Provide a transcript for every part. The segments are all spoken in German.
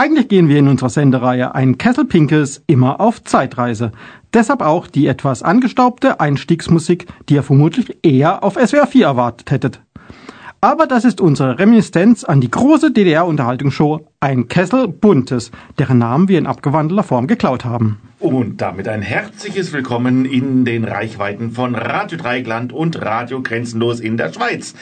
Eigentlich gehen wir in unserer Sendereihe Ein Kessel Pinkes immer auf Zeitreise. Deshalb auch die etwas angestaubte Einstiegsmusik, die ihr vermutlich eher auf SWR 4 erwartet hättet. Aber das ist unsere Reminiszenz an die große DDR-Unterhaltungsshow Ein Kessel Buntes, deren Namen wir in abgewandelter Form geklaut haben. Und damit ein herzliches Willkommen in den Reichweiten von Radio Dreigland und Radio Grenzenlos in der Schweiz.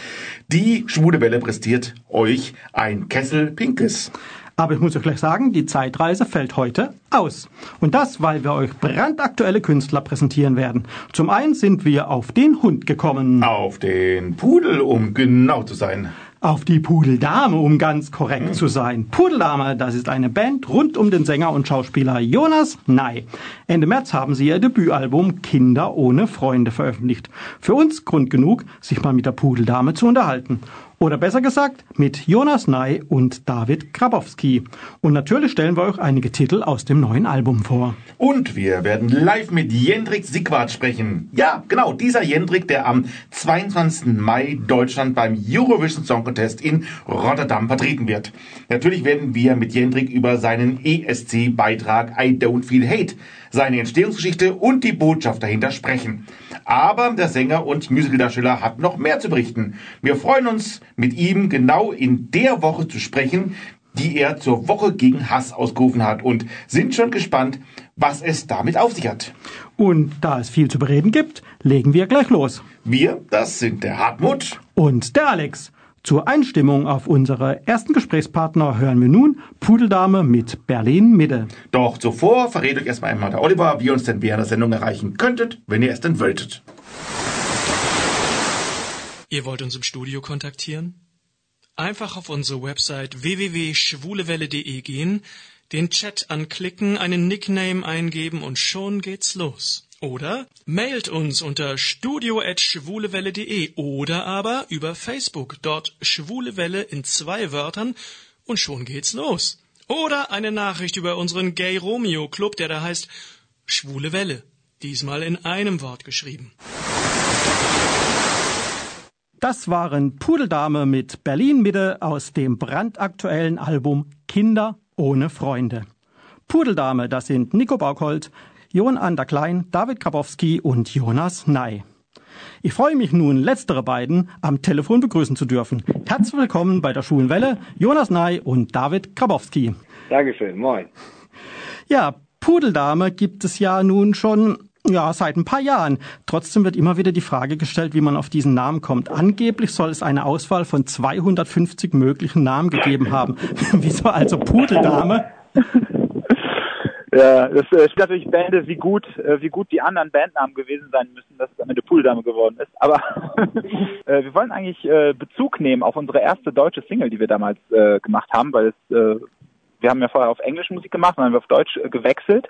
Die Schwule Welle präsentiert euch ein Kessel Pinkes. Aber ich muss euch gleich sagen, die Zeitreise fällt heute aus. Und das, weil wir euch brandaktuelle Künstler präsentieren werden. Zum einen sind wir auf den Hund gekommen. Auf den Pudel, um genau zu sein. Auf die Pudeldame, um ganz korrekt zu sein. Pudeldame, das ist eine Band rund um den Sänger und Schauspieler Jonas Ney. Ende März haben sie ihr Debütalbum Kinder ohne Freunde veröffentlicht. Für uns Grund genug, sich mal mit der Pudeldame zu unterhalten. Oder besser gesagt, mit Jonas Ney und David Grabowski. Und natürlich stellen wir euch einige Titel aus dem neuen Album vor. Und wir werden live mit Jendrik Sigwart sprechen. Ja, genau, dieser Jendrik, der am 22. Mai Deutschland beim Eurovision Song Contest in Rotterdam vertreten wird. Natürlich werden wir mit Jendrik über seinen ESC-Beitrag I Don't Feel Hate, seine Entstehungsgeschichte und die Botschaft dahinter sprechen. Aber der Sänger und Musicaldarsteller hat noch mehr zu berichten. Wir freuen uns, mit ihm genau in der Woche zu sprechen, die er zur Woche gegen Hass ausgerufen hat und sind schon gespannt, was es damit auf sich hat. Und da es viel zu bereden gibt, legen wir gleich los. Wir, das sind der Hartmut Und der Alex. Zur Einstimmung auf unsere ersten Gesprächspartner hören wir nun Pudeldame mit Berlin Mitte. Doch zuvor verrät euch erstmal einmal der Oliver, wie ihr uns denn während der Sendung erreichen könntet, wenn ihr es denn wolltet. Ihr wollt uns im Studio kontaktieren? Einfach auf unsere Website www.schwulewelle.de gehen, den Chat anklicken, einen Nickname eingeben und schon geht's los. Oder mailt uns unter studio.schwulewelle.de oder aber über Facebook, dort Schwulewelle in zwei Wörtern und schon geht's los. Oder eine Nachricht über unseren Gay Romeo Club, der da heißt Schwule Welle, diesmal in einem Wort geschrieben. Das waren Pudeldame mit Berlin Mitte aus dem brandaktuellen Album Kinder ohne Freunde. Pudeldame, das sind Nico Baukholt, Jon Anderklein, David Grabowski und Jonas Ney. Ich freue mich nun, letztere beiden am Telefon begrüßen zu dürfen. Herzlich willkommen bei der Schulenwelle, Jonas Ney und David Grabowski. Dankeschön, moin. Ja, Pudeldame gibt es ja nun schon ja, seit ein paar Jahren. Trotzdem wird immer wieder die Frage gestellt, wie man auf diesen Namen kommt. Angeblich soll es eine Auswahl von 250 möglichen Namen gegeben haben. Wieso also Pudeldame? Ja, das äh, steht natürlich Bände, wie gut, äh, wie gut die anderen Bandnamen gewesen sein müssen, dass es am Ende Pooldame geworden ist. Aber äh, wir wollen eigentlich äh, Bezug nehmen auf unsere erste deutsche Single, die wir damals äh, gemacht haben, weil es, äh, wir haben ja vorher auf Englisch Musik gemacht, dann haben wir auf Deutsch äh, gewechselt.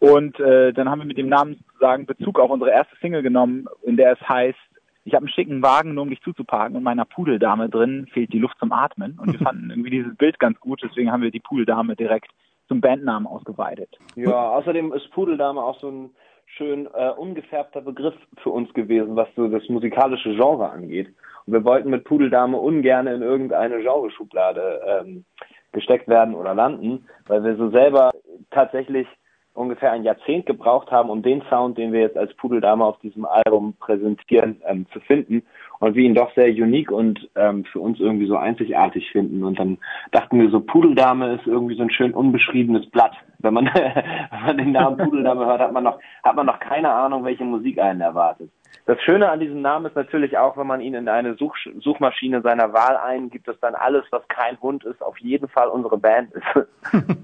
Und äh, dann haben wir mit dem Namen sozusagen Bezug auf unsere erste Single genommen, in der es heißt, ich habe einen schicken Wagen, nur um dich zuzuparken und meiner Pudeldame drin fehlt die Luft zum Atmen. Und wir fanden irgendwie dieses Bild ganz gut, deswegen haben wir die Pudeldame direkt zum Bandnamen ausgeweitet. Ja, außerdem ist Pudeldame auch so ein schön äh, ungefärbter Begriff für uns gewesen, was so das musikalische Genre angeht. Und wir wollten mit Pudeldame ungern in irgendeine Genreschublade ähm, gesteckt werden oder landen, weil wir so selber tatsächlich ungefähr ein Jahrzehnt gebraucht haben, um den Sound, den wir jetzt als Pudeldame auf diesem Album präsentieren, ähm, zu finden und wir ihn doch sehr unique und ähm, für uns irgendwie so einzigartig finden. Und dann dachten wir so, Pudeldame ist irgendwie so ein schön unbeschriebenes Blatt. Wenn man, wenn man den Namen Pudeldame hört, hat man noch, hat man noch keine Ahnung, welche Musik einen erwartet. Das Schöne an diesem Namen ist natürlich auch, wenn man ihn in eine Such Suchmaschine seiner Wahl eingibt, dass dann alles, was kein Hund ist, auf jeden Fall unsere Band ist.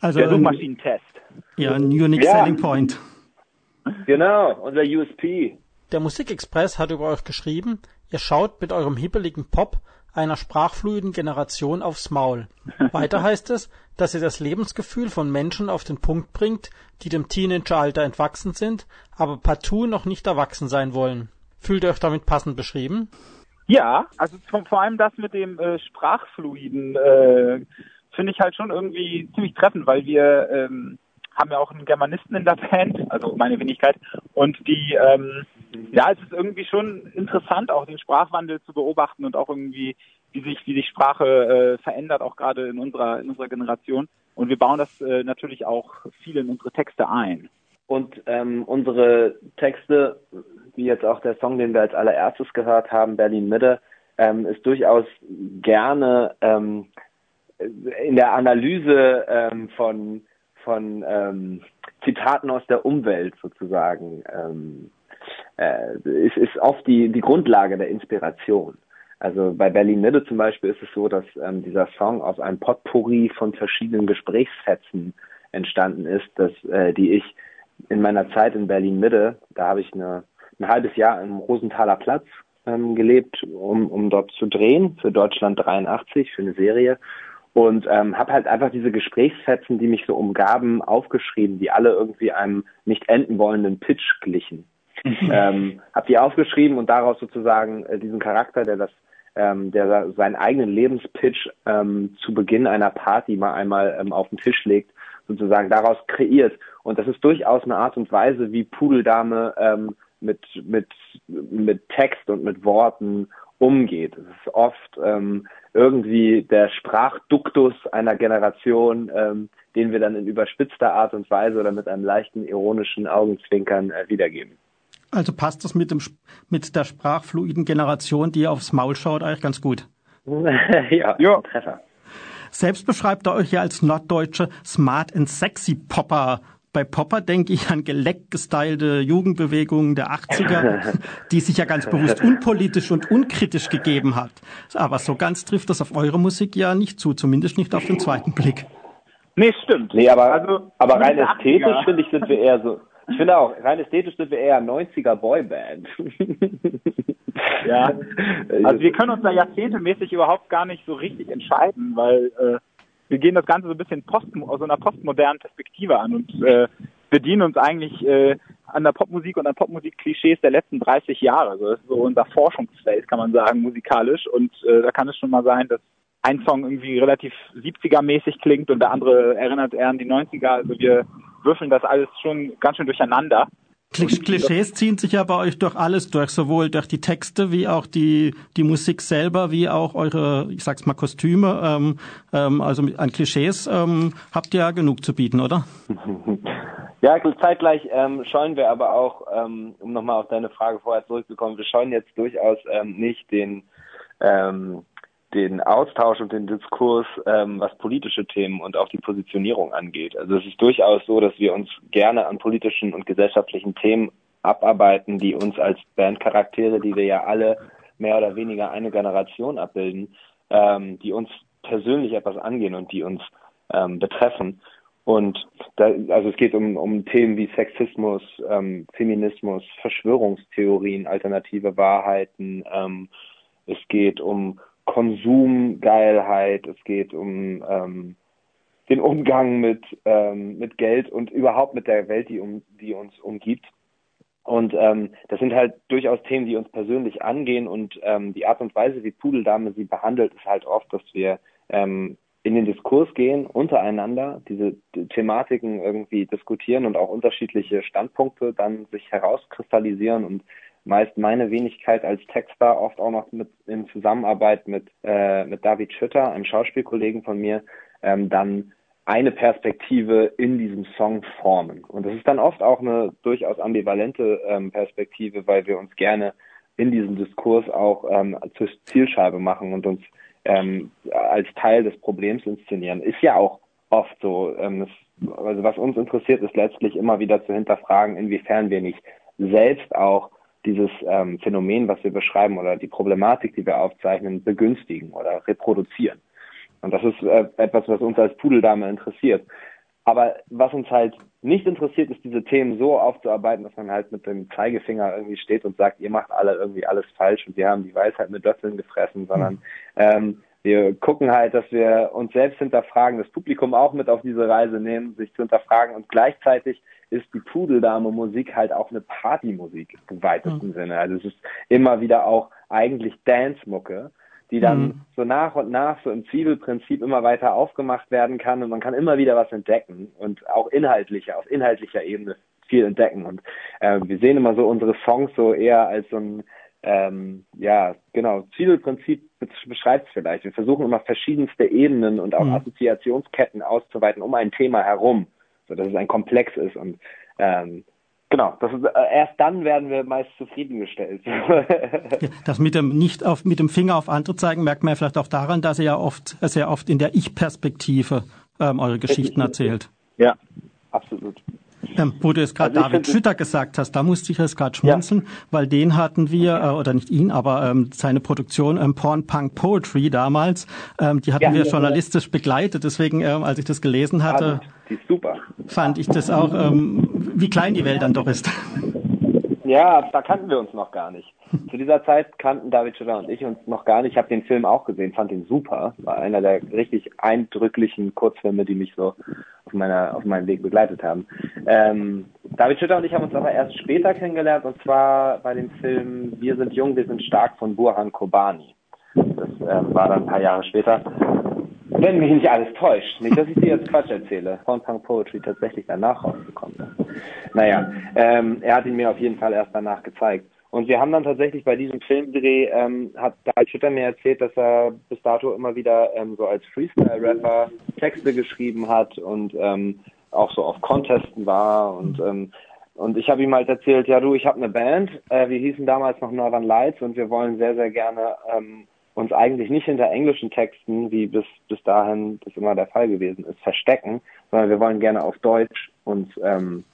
Also Der Suchmaschinentest. ja, ein Unique Ja. Selling Point. Genau, unser USP. Der Musikexpress hat über euch geschrieben, ihr schaut mit eurem hibbeligen Pop einer sprachfluiden Generation aufs Maul. Weiter heißt es, dass ihr das Lebensgefühl von Menschen auf den Punkt bringt, die dem Teenageralter entwachsen sind, aber partout noch nicht erwachsen sein wollen. Fühlt ihr euch damit passend beschrieben? Ja, also vor, vor allem das mit dem äh, Sprachfluiden äh, finde ich halt schon irgendwie ziemlich treffend, weil wir ähm, haben ja auch einen Germanisten in der Band, also meine Wenigkeit, und die, ähm, ja, es ist irgendwie schon interessant, auch den Sprachwandel zu beobachten und auch irgendwie wie sich, wie sich Sprache äh, verändert, auch gerade in unserer, in unserer Generation. Und wir bauen das äh, natürlich auch viel in unsere Texte ein. Und ähm, unsere Texte, wie jetzt auch der Song, den wir als allererstes gehört haben, Berlin Mitte, ähm, ist durchaus gerne ähm, in der Analyse ähm, von, von ähm, Zitaten aus der Umwelt sozusagen ähm, äh, ist, ist oft die, die Grundlage der Inspiration. Also bei Berlin Mitte zum Beispiel ist es so, dass ähm, dieser Song aus einem Potpourri von verschiedenen Gesprächsfetzen entstanden ist, dass äh, die ich in meiner Zeit in Berlin Mitte, da habe ich eine, ein halbes Jahr im Rosenthaler Platz ähm, gelebt, um, um dort zu drehen für Deutschland 83 für eine Serie und ähm, habe halt einfach diese Gesprächsfetzen, die mich so umgaben, aufgeschrieben, die alle irgendwie einem nicht enden wollenden Pitch glichen. Ähm, habe die aufgeschrieben und daraus sozusagen äh, diesen Charakter, der das ähm, der seinen eigenen Lebenspitch ähm, zu Beginn einer Party mal einmal ähm, auf den Tisch legt, sozusagen daraus kreiert. Und das ist durchaus eine Art und Weise, wie Pudeldame ähm, mit, mit, mit Text und mit Worten umgeht. Es ist oft ähm, irgendwie der Sprachduktus einer Generation, ähm, den wir dann in überspitzter Art und Weise oder mit einem leichten ironischen Augenzwinkern äh, wiedergeben. Also passt das mit, dem, mit der sprachfluiden Generation, die aufs Maul schaut, eigentlich ganz gut. ja, ja. Treffer. Selbst beschreibt er euch ja als norddeutsche Smart and Sexy Popper. Bei Popper denke ich an geleckt gestylte Jugendbewegungen der 80er, die sich ja ganz bewusst unpolitisch und unkritisch gegeben hat. Aber so ganz trifft das auf eure Musik ja nicht zu, zumindest nicht auf den zweiten Blick. Nee, stimmt. Nee, aber, also, aber rein ästhetisch, finde ich, sind wir eher so, ich finde auch, rein ästhetisch sind wir eher 90er Boyband. ja. Also wir können uns da jahrzehntemäßig überhaupt gar nicht so richtig entscheiden, weil äh, wir gehen das Ganze so ein bisschen post, aus einer postmodernen Perspektive an und äh, bedienen uns eigentlich äh, an der Popmusik und an Popmusik-Klischees der letzten 30 Jahre. Also das ist so unser Forschungsfeld, kann man sagen, musikalisch. Und äh, da kann es schon mal sein, dass ein Song irgendwie relativ 70er-mäßig klingt und der andere erinnert eher an die 90er. Also wir würfeln das alles schon ganz schön durcheinander. Klischees ziehen sich ja bei euch durch alles durch, sowohl durch die Texte wie auch die, die Musik selber, wie auch eure, ich sag's mal, Kostüme. Ähm, ähm, also an Klischees ähm, habt ihr ja genug zu bieten, oder? Ja, zeitgleich ähm, scheuen wir aber auch, ähm, um nochmal auf deine Frage vorher zurückzukommen, wir scheuen jetzt durchaus ähm, nicht den ähm, den Austausch und den Diskurs, ähm, was politische Themen und auch die Positionierung angeht. Also es ist durchaus so, dass wir uns gerne an politischen und gesellschaftlichen Themen abarbeiten, die uns als Bandcharaktere, die wir ja alle mehr oder weniger eine Generation abbilden, ähm, die uns persönlich etwas angehen und die uns ähm, betreffen. Und da, also es geht um, um Themen wie Sexismus, ähm, Feminismus, Verschwörungstheorien, alternative Wahrheiten. Ähm, es geht um Konsumgeilheit, es geht um ähm, den Umgang mit, ähm, mit Geld und überhaupt mit der Welt, die, um, die uns umgibt. Und ähm, das sind halt durchaus Themen, die uns persönlich angehen und ähm, die Art und Weise, wie Pudeldame sie behandelt, ist halt oft, dass wir ähm, in den Diskurs gehen, untereinander diese Thematiken irgendwie diskutieren und auch unterschiedliche Standpunkte dann sich herauskristallisieren und meist meine Wenigkeit als Texter, oft auch noch mit in Zusammenarbeit mit, äh, mit David Schütter, einem Schauspielkollegen von mir, ähm, dann eine Perspektive in diesem Song formen. Und das ist dann oft auch eine durchaus ambivalente ähm, Perspektive, weil wir uns gerne in diesem Diskurs auch ähm, zur Zielscheibe machen und uns ähm, als Teil des Problems inszenieren. Ist ja auch oft so. Ähm, das, also was uns interessiert, ist letztlich immer wieder zu hinterfragen, inwiefern wir nicht selbst auch dieses ähm, Phänomen, was wir beschreiben oder die Problematik, die wir aufzeichnen, begünstigen oder reproduzieren. Und das ist äh, etwas, was uns als Pudeldame interessiert. Aber was uns halt nicht interessiert, ist diese Themen so aufzuarbeiten, dass man halt mit dem Zeigefinger irgendwie steht und sagt, ihr macht alle irgendwie alles falsch und wir haben die Weisheit mit Löffeln gefressen, sondern ähm, wir gucken halt, dass wir uns selbst hinterfragen, das Publikum auch mit auf diese Reise nehmen, sich zu hinterfragen und gleichzeitig ist die Pudeldame Musik halt auch eine Partymusik im weitesten mhm. Sinne. Also es ist immer wieder auch eigentlich Dance-Mucke, die dann mhm. so nach und nach so im Zwiebelprinzip immer weiter aufgemacht werden kann und man kann immer wieder was entdecken und auch inhaltlicher, auf inhaltlicher Ebene viel entdecken. Und äh, wir sehen immer so unsere Songs so eher als so ein ähm, ja, genau, Zielprinzip beschreibt es vielleicht. Wir versuchen immer verschiedenste Ebenen und auch mhm. Assoziationsketten auszuweiten um ein Thema herum, so dass es ein Komplex ist und ähm, Genau, das ist, äh, erst dann werden wir meist zufriedengestellt. ja, das mit dem nicht auf mit dem Finger auf andere zeigen merkt man ja vielleicht auch daran, dass ihr ja oft sehr oft in der Ich-Perspektive ähm, eure Geschichten erzählt. Ja, absolut. Ähm, wo du es gerade also David Schütter gesagt hast, da musste ich jetzt gerade schmunzeln, ja. weil den hatten wir, äh, oder nicht ihn, aber ähm, seine Produktion ähm, Porn Punk Poetry damals, ähm, die hatten ja, wir ja, journalistisch begleitet. Deswegen, ähm, als ich das gelesen hatte, die ist super. fand ich das auch, ähm, wie klein die Welt dann doch ist. Ja, da kannten wir uns noch gar nicht. Zu dieser Zeit kannten David Schiller und ich uns noch gar nicht. Ich habe den Film auch gesehen, fand ihn super. War einer der richtig eindrücklichen Kurzfilme, die mich so auf meiner auf meinem Weg begleitet haben. Ähm, David Schütter und ich haben uns aber erst später kennengelernt und zwar bei dem Film Wir sind jung, wir sind stark von Burhan Kobani. Das äh, war dann ein paar Jahre später. Wenn mich nicht alles täuscht, nicht, dass ich dir jetzt Quatsch erzähle, Punk Poetry tatsächlich danach rausgekommen ist. Naja, ähm, er hat ihn mir auf jeden Fall erst danach gezeigt. Und wir haben dann tatsächlich bei diesem Filmdreh, ähm, hat David Schütter mir erzählt, dass er bis dato immer wieder ähm, so als Freestyle-Rapper Texte geschrieben hat und ähm, auch so auf Contesten war und ähm, und ich habe ihm halt erzählt, ja du, ich habe eine Band, äh, wir hießen damals noch Northern Lights und wir wollen sehr, sehr gerne ähm, uns eigentlich nicht hinter englischen Texten, wie bis, bis dahin das immer der Fall gewesen ist, verstecken, sondern wir wollen gerne auf Deutsch uns ähm,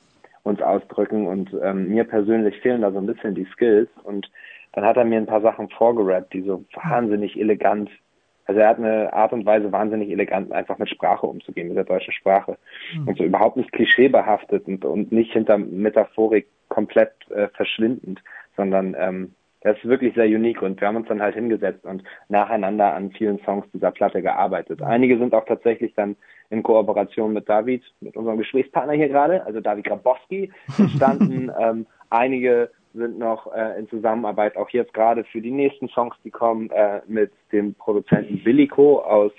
uns ausdrücken. Und ähm, mir persönlich fehlen da so ein bisschen die Skills. Und dann hat er mir ein paar Sachen vorgerappt, die so wahnsinnig elegant, also er hat eine Art und Weise wahnsinnig elegant einfach mit Sprache umzugehen, mit der deutschen Sprache. Mhm. und so überhaupt nicht klischeebehaftet und, und nicht hinter Metaphorik komplett äh, verschwindend, sondern ähm, das ist wirklich sehr unique und wir haben uns dann halt hingesetzt und nacheinander an vielen Songs dieser Platte gearbeitet. Einige sind auch tatsächlich dann in Kooperation mit David, mit unserem Gesprächspartner hier gerade, also David Grabowski, entstanden. ähm, einige sind noch äh, in Zusammenarbeit auch jetzt gerade für die nächsten Songs, die kommen, äh, mit dem Produzenten Willico aus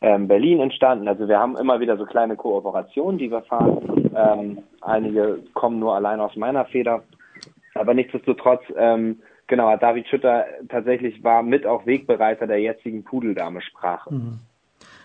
ähm, Berlin entstanden. Also wir haben immer wieder so kleine Kooperationen, die wir fahren. Ähm, einige kommen nur allein aus meiner Feder. Aber nichtsdestotrotz, ähm, genau, David Schütter tatsächlich war mit auch Wegbereiter der jetzigen Pudeldame-Sprache. Mhm.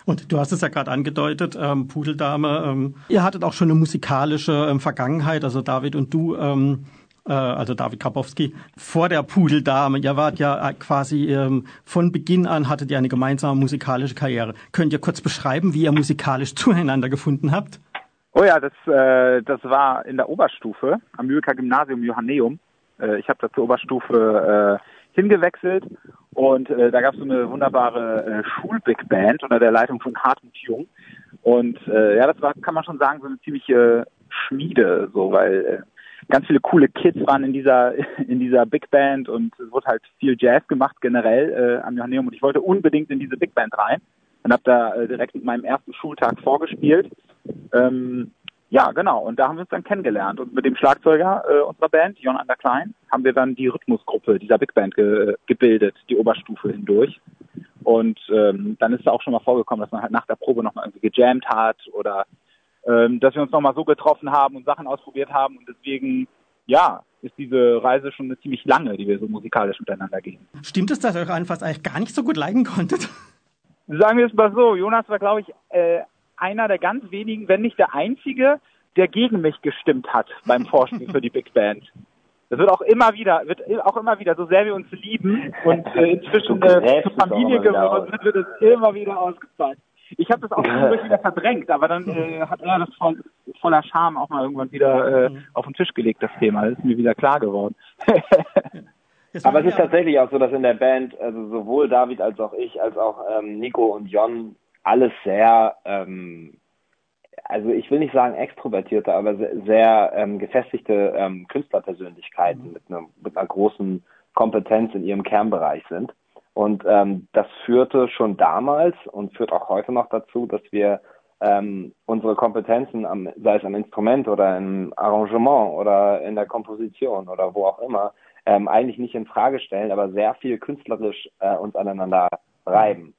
Und du hast es ja gerade angedeutet, ähm, Pudeldame, ähm, ihr hattet auch schon eine musikalische ähm, Vergangenheit, also David und du, ähm, äh, also David Krabowski, vor der Pudeldame. Ihr wart ja äh, quasi ähm, von Beginn an, hattet ihr eine gemeinsame musikalische Karriere. Könnt ihr kurz beschreiben, wie ihr musikalisch zueinander gefunden habt? Oh ja, das, äh, das war in der Oberstufe am Lübecker Gymnasium Johanneum. Äh, ich habe da zur Oberstufe äh, hingewechselt und äh, da gab es so eine wunderbare äh, Schul-Big Band unter der Leitung von Hartmut Jung. Und äh, ja, das war, kann man schon sagen, so eine ziemliche Schmiede, so, weil äh, ganz viele coole Kids waren in dieser in dieser Big Band und es wurde halt viel Jazz gemacht generell äh, am Johanneum und ich wollte unbedingt in diese Big Band rein und habe da äh, direkt mit meinem ersten Schultag vorgespielt. Ähm, ja, genau. Und da haben wir uns dann kennengelernt. Und mit dem Schlagzeuger äh, unserer Band, Jon Ander Klein, haben wir dann die Rhythmusgruppe dieser Big Band ge gebildet, die Oberstufe hindurch. Und ähm, dann ist es auch schon mal vorgekommen, dass man halt nach der Probe nochmal irgendwie gejammt hat oder ähm, dass wir uns nochmal so getroffen haben und Sachen ausprobiert haben. Und deswegen, ja, ist diese Reise schon eine ziemlich lange, die wir so musikalisch miteinander gehen. Stimmt es, dass ihr euch anfangs eigentlich gar nicht so gut leiden konntet? Sagen wir es mal so, Jonas war, glaube ich, äh, einer der ganz wenigen, wenn nicht der einzige, der gegen mich gestimmt hat beim Vorspiel für die Big Band. Das wird auch immer wieder, wird auch immer wieder, so sehr wir uns lieben und äh, inzwischen äh, zur Familie geworden sind, wird es immer wieder ausgezahlt. Ich habe das auch zwischendurch wieder verdrängt, aber dann äh, hat er das voll, voller Scham auch mal irgendwann wieder äh, mhm. auf den Tisch gelegt, das Thema. Das ist mir wieder klar geworden. aber es ist tatsächlich auch so, dass in der Band, also sowohl David als auch ich, als auch ähm, Nico und Jon alles sehr, ähm, also ich will nicht sagen extrovertierte, aber sehr, sehr ähm, gefestigte ähm, Künstlerpersönlichkeiten mhm. mit, einer, mit einer großen Kompetenz in ihrem Kernbereich sind. Und ähm, das führte schon damals und führt auch heute noch dazu, dass wir ähm, unsere Kompetenzen, am, sei es am Instrument oder im Arrangement oder in der Komposition oder wo auch immer, ähm, eigentlich nicht in Frage stellen, aber sehr viel künstlerisch äh, uns aneinander reiben.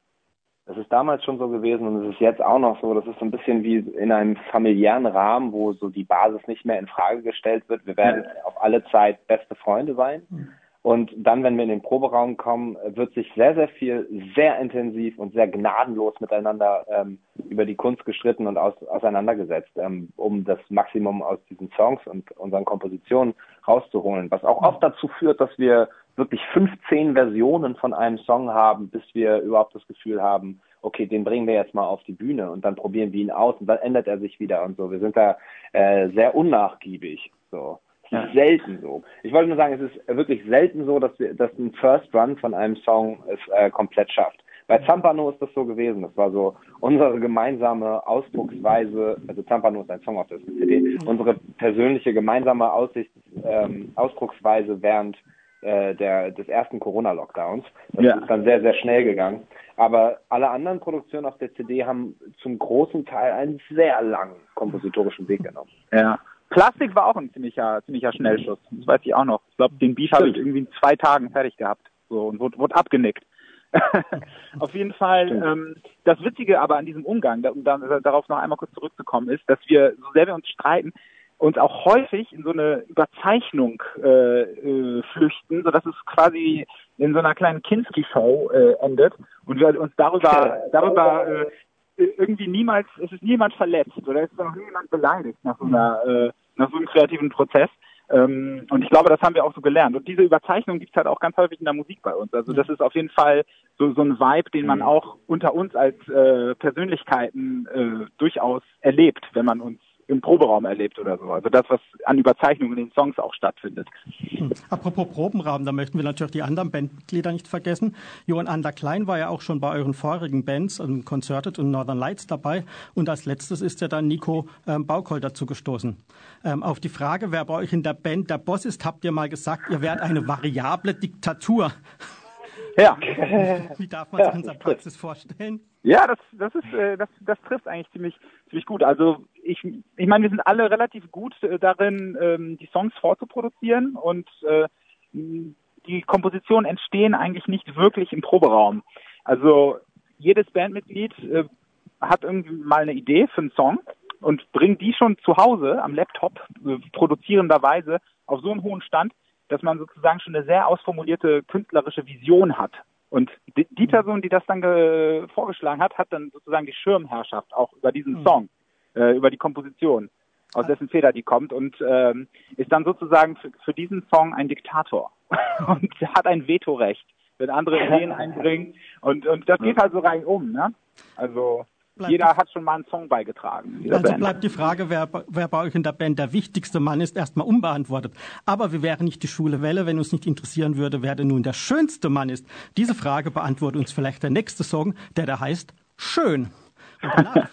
Das ist damals schon so gewesen und es ist jetzt auch noch so. Das ist so ein bisschen wie in einem familiären Rahmen, wo so die Basis nicht mehr in Frage gestellt wird. Wir werden auf alle Zeit beste Freunde sein. Mhm. Und dann, wenn wir in den Proberaum kommen, wird sich sehr, sehr viel, sehr intensiv und sehr gnadenlos miteinander ähm, über die Kunst gestritten und aus, auseinandergesetzt, ähm, um das Maximum aus diesen Songs und unseren Kompositionen rauszuholen. Was auch oft dazu führt, dass wir wirklich 15 Versionen von einem Song haben, bis wir überhaupt das Gefühl haben, okay, den bringen wir jetzt mal auf die Bühne und dann probieren wir ihn aus und dann ändert er sich wieder und so. Wir sind da äh, sehr unnachgiebig. So. Ja. Selten so. Ich wollte nur sagen, es ist wirklich selten so, dass wir, dass ein First Run von einem Song es äh, komplett schafft. Bei Zampano ist das so gewesen. Das war so unsere gemeinsame Ausdrucksweise, also Zampano ist ein Song auf der CD, unsere persönliche gemeinsame Aussicht, ähm, Ausdrucksweise während äh, der, des ersten Corona-Lockdowns. Das ja. ist dann sehr, sehr schnell gegangen. Aber alle anderen Produktionen auf der CD haben zum großen Teil einen sehr langen kompositorischen Weg genommen. Ja. Plastik war auch ein ziemlicher, ziemlicher Schnellschuss. Das weiß ich auch noch. Ich glaube, den Beef habe ich irgendwie in zwei Tagen fertig gehabt. So, und wurde, wurde abgenickt. Auf jeden Fall, ähm, das Witzige aber an diesem Umgang, um dann, darauf noch einmal kurz zurückzukommen, ist, dass wir, so sehr wir uns streiten, uns auch häufig in so eine Überzeichnung äh, äh, flüchten, sodass es quasi in so einer kleinen Kinski-Show äh, endet und wir uns darüber, darüber äh, irgendwie niemals, es ist niemand verletzt oder es ist noch niemand beleidigt nach so einer, äh, nach so einem kreativen Prozess. Ähm, und ich glaube, das haben wir auch so gelernt. Und diese Überzeichnung gibt es halt auch ganz häufig in der Musik bei uns. Also das ist auf jeden Fall so, so ein Vibe, den man mhm. auch unter uns als äh, Persönlichkeiten äh, durchaus erlebt, wenn man uns im Proberaum erlebt oder so. Also das, was an Überzeichnungen in den Songs auch stattfindet. Hm. Apropos Probenraum, da möchten wir natürlich die anderen Bandmitglieder nicht vergessen. Johann Ander Klein war ja auch schon bei euren vorigen Bands, um Concerted und Northern Lights dabei. Und als letztes ist ja dann Nico ähm, Baukol dazu gestoßen. Ähm, auf die Frage, wer bei euch in der Band der Boss ist, habt ihr mal gesagt, ihr wärt eine variable Diktatur. Ja. Wie darf man sich ja, unsere Praxis vorstellen? Ja, das, das ist, äh, das, das trifft eigentlich ziemlich, ziemlich gut. Also ich, ich meine, wir sind alle relativ gut äh, darin, ähm, die Songs vorzuproduzieren und äh, die Kompositionen entstehen eigentlich nicht wirklich im Proberaum. Also jedes Bandmitglied äh, hat irgendwie mal eine Idee für einen Song und bringt die schon zu Hause am Laptop äh, produzierenderweise auf so einen hohen Stand, dass man sozusagen schon eine sehr ausformulierte künstlerische Vision hat. Und die, die Person, die das dann vorgeschlagen hat, hat dann sozusagen die Schirmherrschaft auch über diesen mhm. Song, äh, über die Komposition, aus dessen Feder die kommt und ähm, ist dann sozusagen für, für diesen Song ein Diktator und hat ein Vetorecht, wenn andere Ideen einbringen und und das geht halt so rein um, ne? Also jeder hat schon mal einen Song beigetragen. Also Band. bleibt die Frage, wer, wer bei euch in der Band der wichtigste Mann ist, erstmal unbeantwortet. Aber wir wären nicht die Schule Welle, wenn uns nicht interessieren würde, wer denn nun der schönste Mann ist. Diese Frage beantwortet uns vielleicht der nächste Song, der da heißt Schön. Und danach,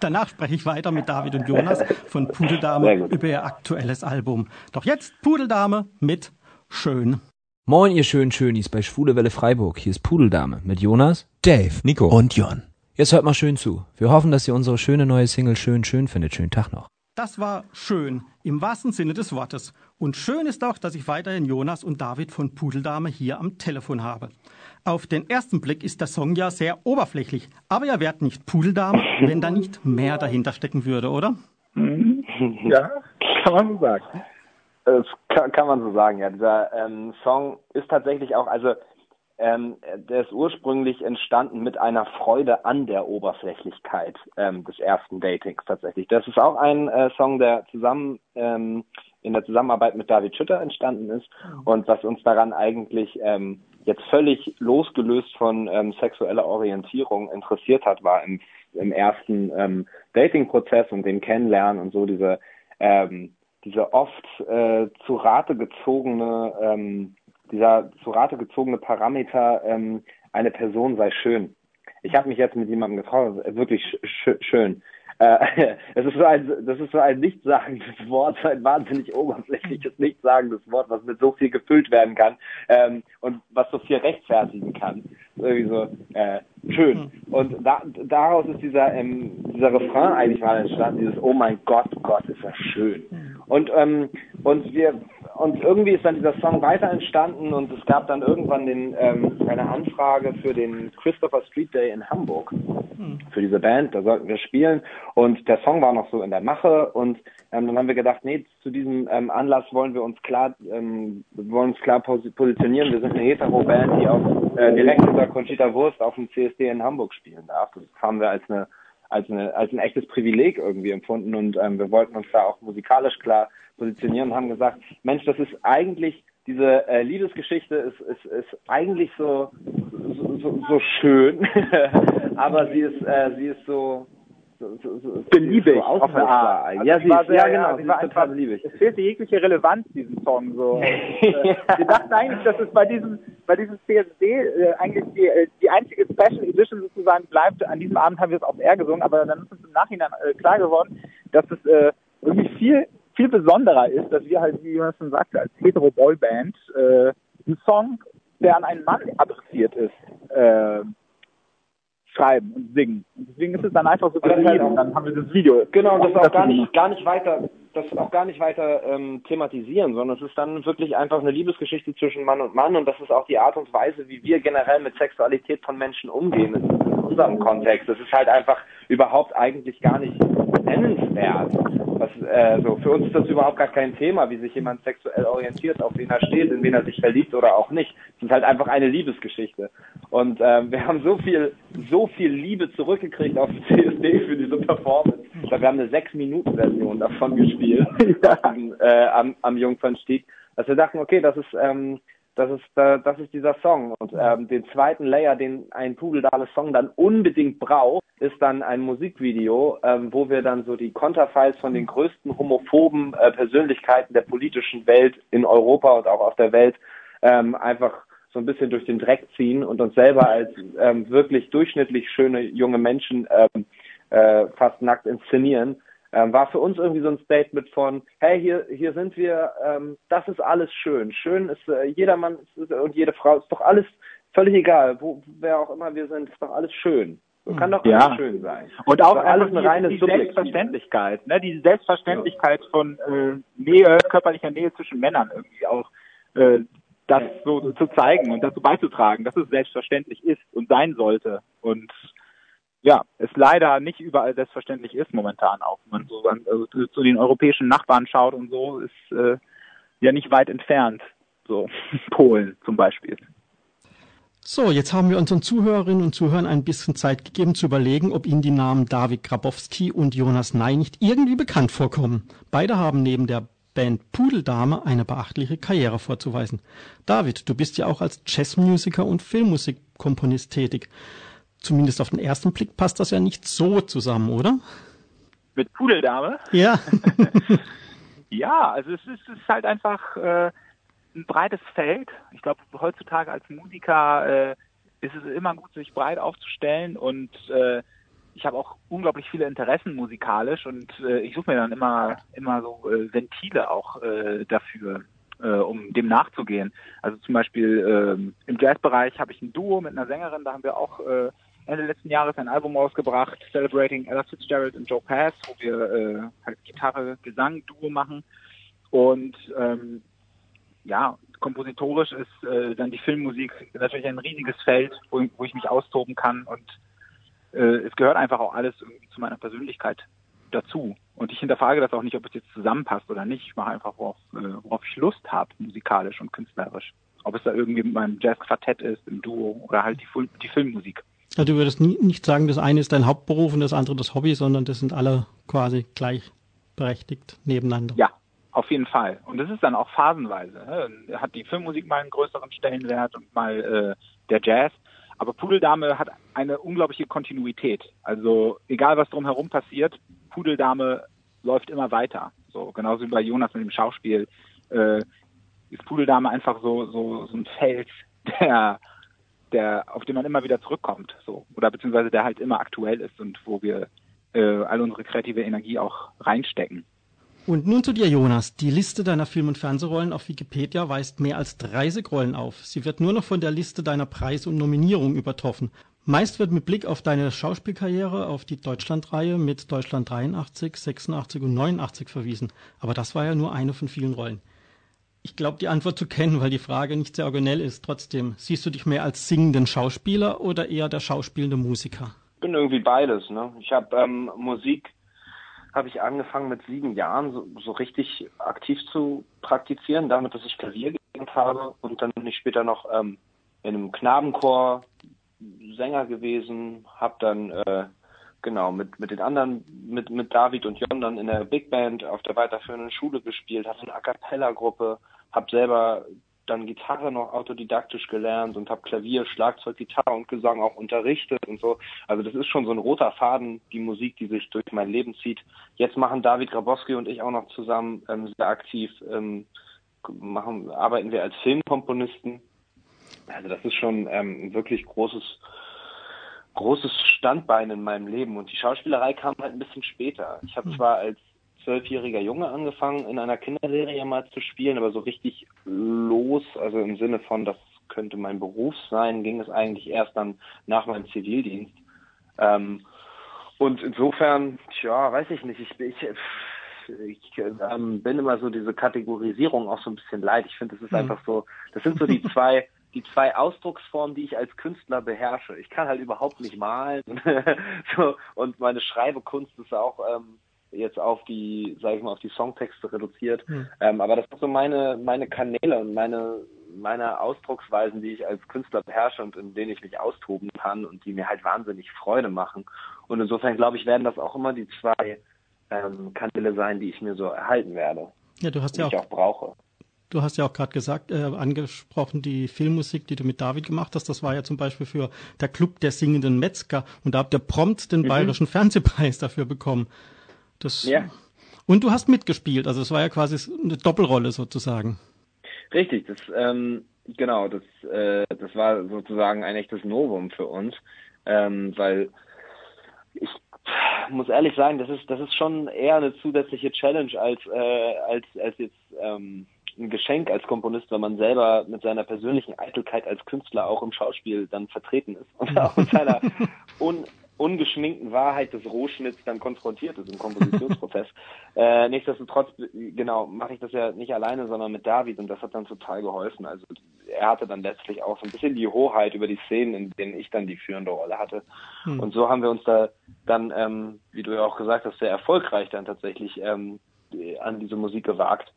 danach spreche ich weiter mit David und Jonas von Pudeldame über ihr aktuelles Album. Doch jetzt Pudeldame mit Schön. Moin, ihr schönen Schönis bei Schwule Welle Freiburg. Hier ist Pudeldame mit Jonas, Dave, Nico und Jon. Jetzt hört mal schön zu. Wir hoffen, dass ihr unsere schöne neue Single schön schön findet. Schönen Tag noch. Das war schön, im wahrsten Sinne des Wortes. Und schön ist auch, dass ich weiterhin Jonas und David von Pudeldame hier am Telefon habe. Auf den ersten Blick ist der Song ja sehr oberflächlich, aber ihr wärt nicht Pudeldame, wenn da nicht mehr dahinter stecken würde, oder? Ja, kann man so sagen. Das kann, kann man so sagen, ja. Dieser ähm, Song ist tatsächlich auch, also ähm, der ist ursprünglich entstanden mit einer Freude an der Oberflächlichkeit ähm, des ersten Datings tatsächlich. Das ist auch ein äh, Song, der zusammen ähm, in der Zusammenarbeit mit David Schütter entstanden ist und was uns daran eigentlich ähm, jetzt völlig losgelöst von ähm, sexueller Orientierung interessiert hat, war im, im ersten ähm, Dating-Prozess und dem Kennenlernen und so diese ähm, diese oft äh, zu Rate gezogene ähm, dieser zu Rate gezogene Parameter, ähm, eine Person sei schön. Ich habe mich jetzt mit jemandem getraut, wirklich sch schön. Äh, ist so ein, das ist so ein nichtssagendes Wort, ein wahnsinnig oberflächliches, nichtssagendes Wort, was mit so viel gefüllt werden kann ähm, und was so viel rechtfertigen kann. Irgendwie so äh, schön. Und da, daraus ist dieser, ähm, dieser Refrain eigentlich mal entstanden, dieses Oh mein Gott, Gott, ist er schön. Und ähm, und wir und irgendwie ist dann dieser Song weiter entstanden und es gab dann irgendwann den, ähm, eine Anfrage für den Christopher Street Day in Hamburg. für diese Band, da sollten wir spielen und der Song war noch so in der Mache und ähm, dann haben wir gedacht, nee, zu diesem ähm, Anlass wollen wir uns klar, ähm, wollen uns klar pos positionieren. Wir sind eine Hetero-Band, die auch äh, direkt unter Conchita Wurst auf dem CSD in Hamburg spielen darf. Das haben wir als eine als, eine, als ein echtes Privileg irgendwie empfunden und ähm, wir wollten uns da auch musikalisch klar positionieren und haben gesagt, Mensch, das ist eigentlich diese äh, Liebesgeschichte ist, ist, ist eigentlich so, so, so, so schön, aber sie ist, äh, sie ist so, so, so, so beliebig so auf eine Art. Also ja, sie ist, sehr, ja, genau, sie sie war total beliebig. Es fehlte jegliche Relevanz diesem Song. So. äh, wir dachten eigentlich, dass es bei diesem, bei diesem CSD äh, eigentlich die, äh, die einzige Special Edition sozusagen bleibt. An diesem Abend haben wir es auf R gesungen, aber dann ist uns im Nachhinein äh, klar geworden, dass es äh, irgendwie viel viel besonderer ist, dass wir halt, wie Jonas schon sagte, als hetero Boyband äh, einen Song, der an einen Mann adressiert ist, äh, schreiben und singen. Und deswegen ist es dann einfach so das geblieben. auch- Dann haben wir das Video. Genau, und das auch gar nicht, gar nicht weiter, das auch gar nicht weiter ähm, thematisieren, sondern es ist dann wirklich einfach eine Liebesgeschichte zwischen Mann und Mann und das ist auch die Art und Weise, wie wir generell mit Sexualität von Menschen umgehen in unserem Kontext. Das ist halt einfach überhaupt eigentlich gar nicht nennenswert. Was, äh, so, für uns ist das überhaupt gar kein Thema, wie sich jemand sexuell orientiert, auf wen er steht, in wen er sich verliebt oder auch nicht. Es ist halt einfach eine Liebesgeschichte. Und ähm, wir haben so viel, so viel Liebe zurückgekriegt auf CSD für diese Performance. Glaube, wir haben eine sechs-Minuten-Version davon gespielt am, äh, am, am Jungfernstieg, dass wir dachten, okay, das ist ähm, das ist äh, das ist dieser Song und ähm, den zweiten Layer, den ein Pudeldales Song dann unbedingt braucht, ist dann ein Musikvideo, ähm, wo wir dann so die Konterfiles von den größten homophoben äh, Persönlichkeiten der politischen Welt in Europa und auch auf der Welt ähm, einfach so ein bisschen durch den Dreck ziehen und uns selber als ähm, wirklich durchschnittlich schöne junge Menschen ähm, äh, fast nackt inszenieren, ähm, war für uns irgendwie so ein Statement von, hey, hier, hier sind wir, ähm, das ist alles schön. Schön ist äh, jedermann ist, und jede Frau, ist doch alles völlig egal, wo, wer auch immer wir sind, ist doch alles schön. So kann doch Ja. alles schön sein. Und auch alles eine die, reine die. Selbstverständlichkeit, ne? die Selbstverständlichkeit von äh, Nähe, körperlicher Nähe zwischen Männern irgendwie auch äh, das so zu zeigen und dazu beizutragen, dass es selbstverständlich ist und sein sollte. Und ja, es leider nicht überall selbstverständlich ist momentan auch. Wenn man so an, also zu, den europäischen Nachbarn schaut und so, ist äh, ja nicht weit entfernt. So Polen zum Beispiel. So, jetzt haben wir unseren Zuhörerinnen und Zuhörern ein bisschen Zeit gegeben zu überlegen, ob ihnen die Namen David Grabowski und Jonas Ney nicht irgendwie bekannt vorkommen. Beide haben neben der Band Pudeldame eine beachtliche Karriere vorzuweisen. David, du bist ja auch als Jazzmusiker und Filmmusikkomponist tätig. Zumindest auf den ersten Blick passt das ja nicht so zusammen, oder? Mit Pudeldame? Ja. Ja, also es ist, es ist halt einfach äh, ein breites Feld. Ich glaube, heutzutage als Musiker äh, ist es immer gut, sich breit aufzustellen und äh, ich habe auch unglaublich viele Interessen musikalisch und äh, ich suche mir dann immer immer so äh, Ventile auch äh, dafür, äh, um dem nachzugehen. Also zum Beispiel ähm, im Jazzbereich habe ich ein Duo mit einer Sängerin, da haben wir auch äh, Ende letzten Jahres ein Album rausgebracht, Celebrating Ella Fitzgerald und Joe Pass, wo wir äh, halt Gitarre, Gesang, Duo machen. Und ähm, ja, kompositorisch ist äh, dann die Filmmusik natürlich ein riesiges Feld, wo, wo ich mich austoben kann und äh, es gehört einfach auch alles irgendwie zu meiner Persönlichkeit dazu. Und ich hinterfrage das auch nicht, ob es jetzt zusammenpasst oder nicht. Ich mache einfach, worauf, äh, worauf ich Lust habe, musikalisch und künstlerisch. Ob es da irgendwie mit meinem Jazzquartett ist, im Duo oder halt die, Fil- die Filmmusik. Also du würdest nie, nicht sagen, das eine ist dein Hauptberuf und das andere das Hobby, sondern das sind alle quasi gleichberechtigt nebeneinander. Ja, auf jeden Fall. Und das ist dann auch phasenweise. Ne? Hat die Filmmusik mal einen größeren Stellenwert und mal äh, der Jazz. Aber Pudeldame hat eine unglaubliche Kontinuität. Also egal was drumherum passiert, Pudeldame läuft immer weiter. So genauso wie bei Jonas mit dem Schauspiel äh, ist Pudeldame einfach so so so ein Fels, der der auf den man immer wieder zurückkommt, so oder beziehungsweise der halt immer aktuell ist und wo wir äh, all unsere kreative Energie auch reinstecken. Und nun zu dir, Jonas. Die Liste deiner Film- und Fernsehrollen auf Wikipedia weist mehr als 30 Rollen auf. Sie wird nur noch von der Liste deiner Preise und Nominierungen übertroffen. Meist wird mit Blick auf deine Schauspielkarriere auf die Deutschlandreihe mit Deutschland 83, 86 und 89 verwiesen. Aber das war ja nur eine von vielen Rollen. Ich glaube, die Antwort zu kennen, weil die Frage nicht sehr originell ist. Trotzdem, siehst du dich mehr als singenden Schauspieler oder eher der schauspielende Musiker? bin irgendwie beides. Ne? Ich habe ähm, Musik habe ich angefangen mit sieben Jahren so, so richtig aktiv zu praktizieren, damit, dass ich Klavier gelernt habe und dann bin ich später noch ähm, in einem Knabenchor Sänger gewesen, habe dann äh, genau mit mit den anderen mit mit David und Jon dann in der Big Band auf der weiterführenden Schule gespielt, hatte eine A cappella Gruppe, habe selber dann Gitarre noch autodidaktisch gelernt und habe Klavier, Schlagzeug, Gitarre und Gesang auch unterrichtet und so. Also das ist schon so ein roter Faden, die Musik, die sich durch mein Leben zieht. Jetzt machen David Grabowski und ich auch noch zusammen ähm, sehr aktiv, ähm, machen, arbeiten wir als Filmkomponisten. Also das ist schon ähm, ein wirklich großes großes Standbein in meinem Leben und die Schauspielerei kam halt ein bisschen später. Ich habe hm. zwar als zwölfjähriger Junge angefangen, in einer Kinderserie mal zu spielen, aber so richtig los, also im Sinne von, das könnte mein Beruf sein, ging es eigentlich erst dann nach meinem Zivildienst. Ähm, und insofern, tja, weiß ich nicht, ich, ich, ich ähm, bin immer so diese Kategorisierung auch so ein bisschen leid. Ich finde, das ist mhm. einfach so, das sind so die zwei, die zwei Ausdrucksformen, die ich als Künstler beherrsche. Ich kann halt überhaupt nicht malen so, und meine Schreibekunst ist auch ähm, jetzt auf die, sage ich mal, auf die Songtexte reduziert. Mhm. Ähm, aber das sind so meine, meine Kanäle und meine, meine Ausdrucksweisen, die ich als Künstler beherrsche und in denen ich mich austoben kann und die mir halt wahnsinnig Freude machen. Und insofern glaube ich, werden das auch immer die zwei ähm, Kanäle sein, die ich mir so erhalten werde. Ja, du hast ja auch, auch brauche. Du hast ja auch gerade gesagt, äh, angesprochen, die Filmmusik, die du mit David gemacht hast, das war ja zum Beispiel für der Club der singenden Metzger und da habt ihr prompt den mhm. Bayerischen Fernsehpreis dafür bekommen. Das, ja. Und du hast mitgespielt, also es war ja quasi eine Doppelrolle sozusagen. Richtig, das ähm, genau, das äh, das war sozusagen ein echtes Novum für uns, ähm, weil ich muss ehrlich sagen, das ist das ist schon eher eine zusätzliche Challenge als äh, als als jetzt ähm, ein Geschenk als Komponist, wenn man selber mit seiner persönlichen Eitelkeit als Künstler auch im Schauspiel dann vertreten ist und auch mit seiner un ungeschminkten Wahrheit des Rohschnitts dann konfrontiert ist im Kompositionsprozess. äh, nichtsdestotrotz, genau, mache ich das ja nicht alleine, sondern mit David und das hat dann total geholfen. Also er hatte dann letztlich auch so ein bisschen die Hoheit über die Szenen, in denen ich dann die führende Rolle hatte. Hm. Und so haben wir uns da dann, ähm, wie du ja auch gesagt hast, sehr erfolgreich dann tatsächlich ähm, an diese Musik gewagt.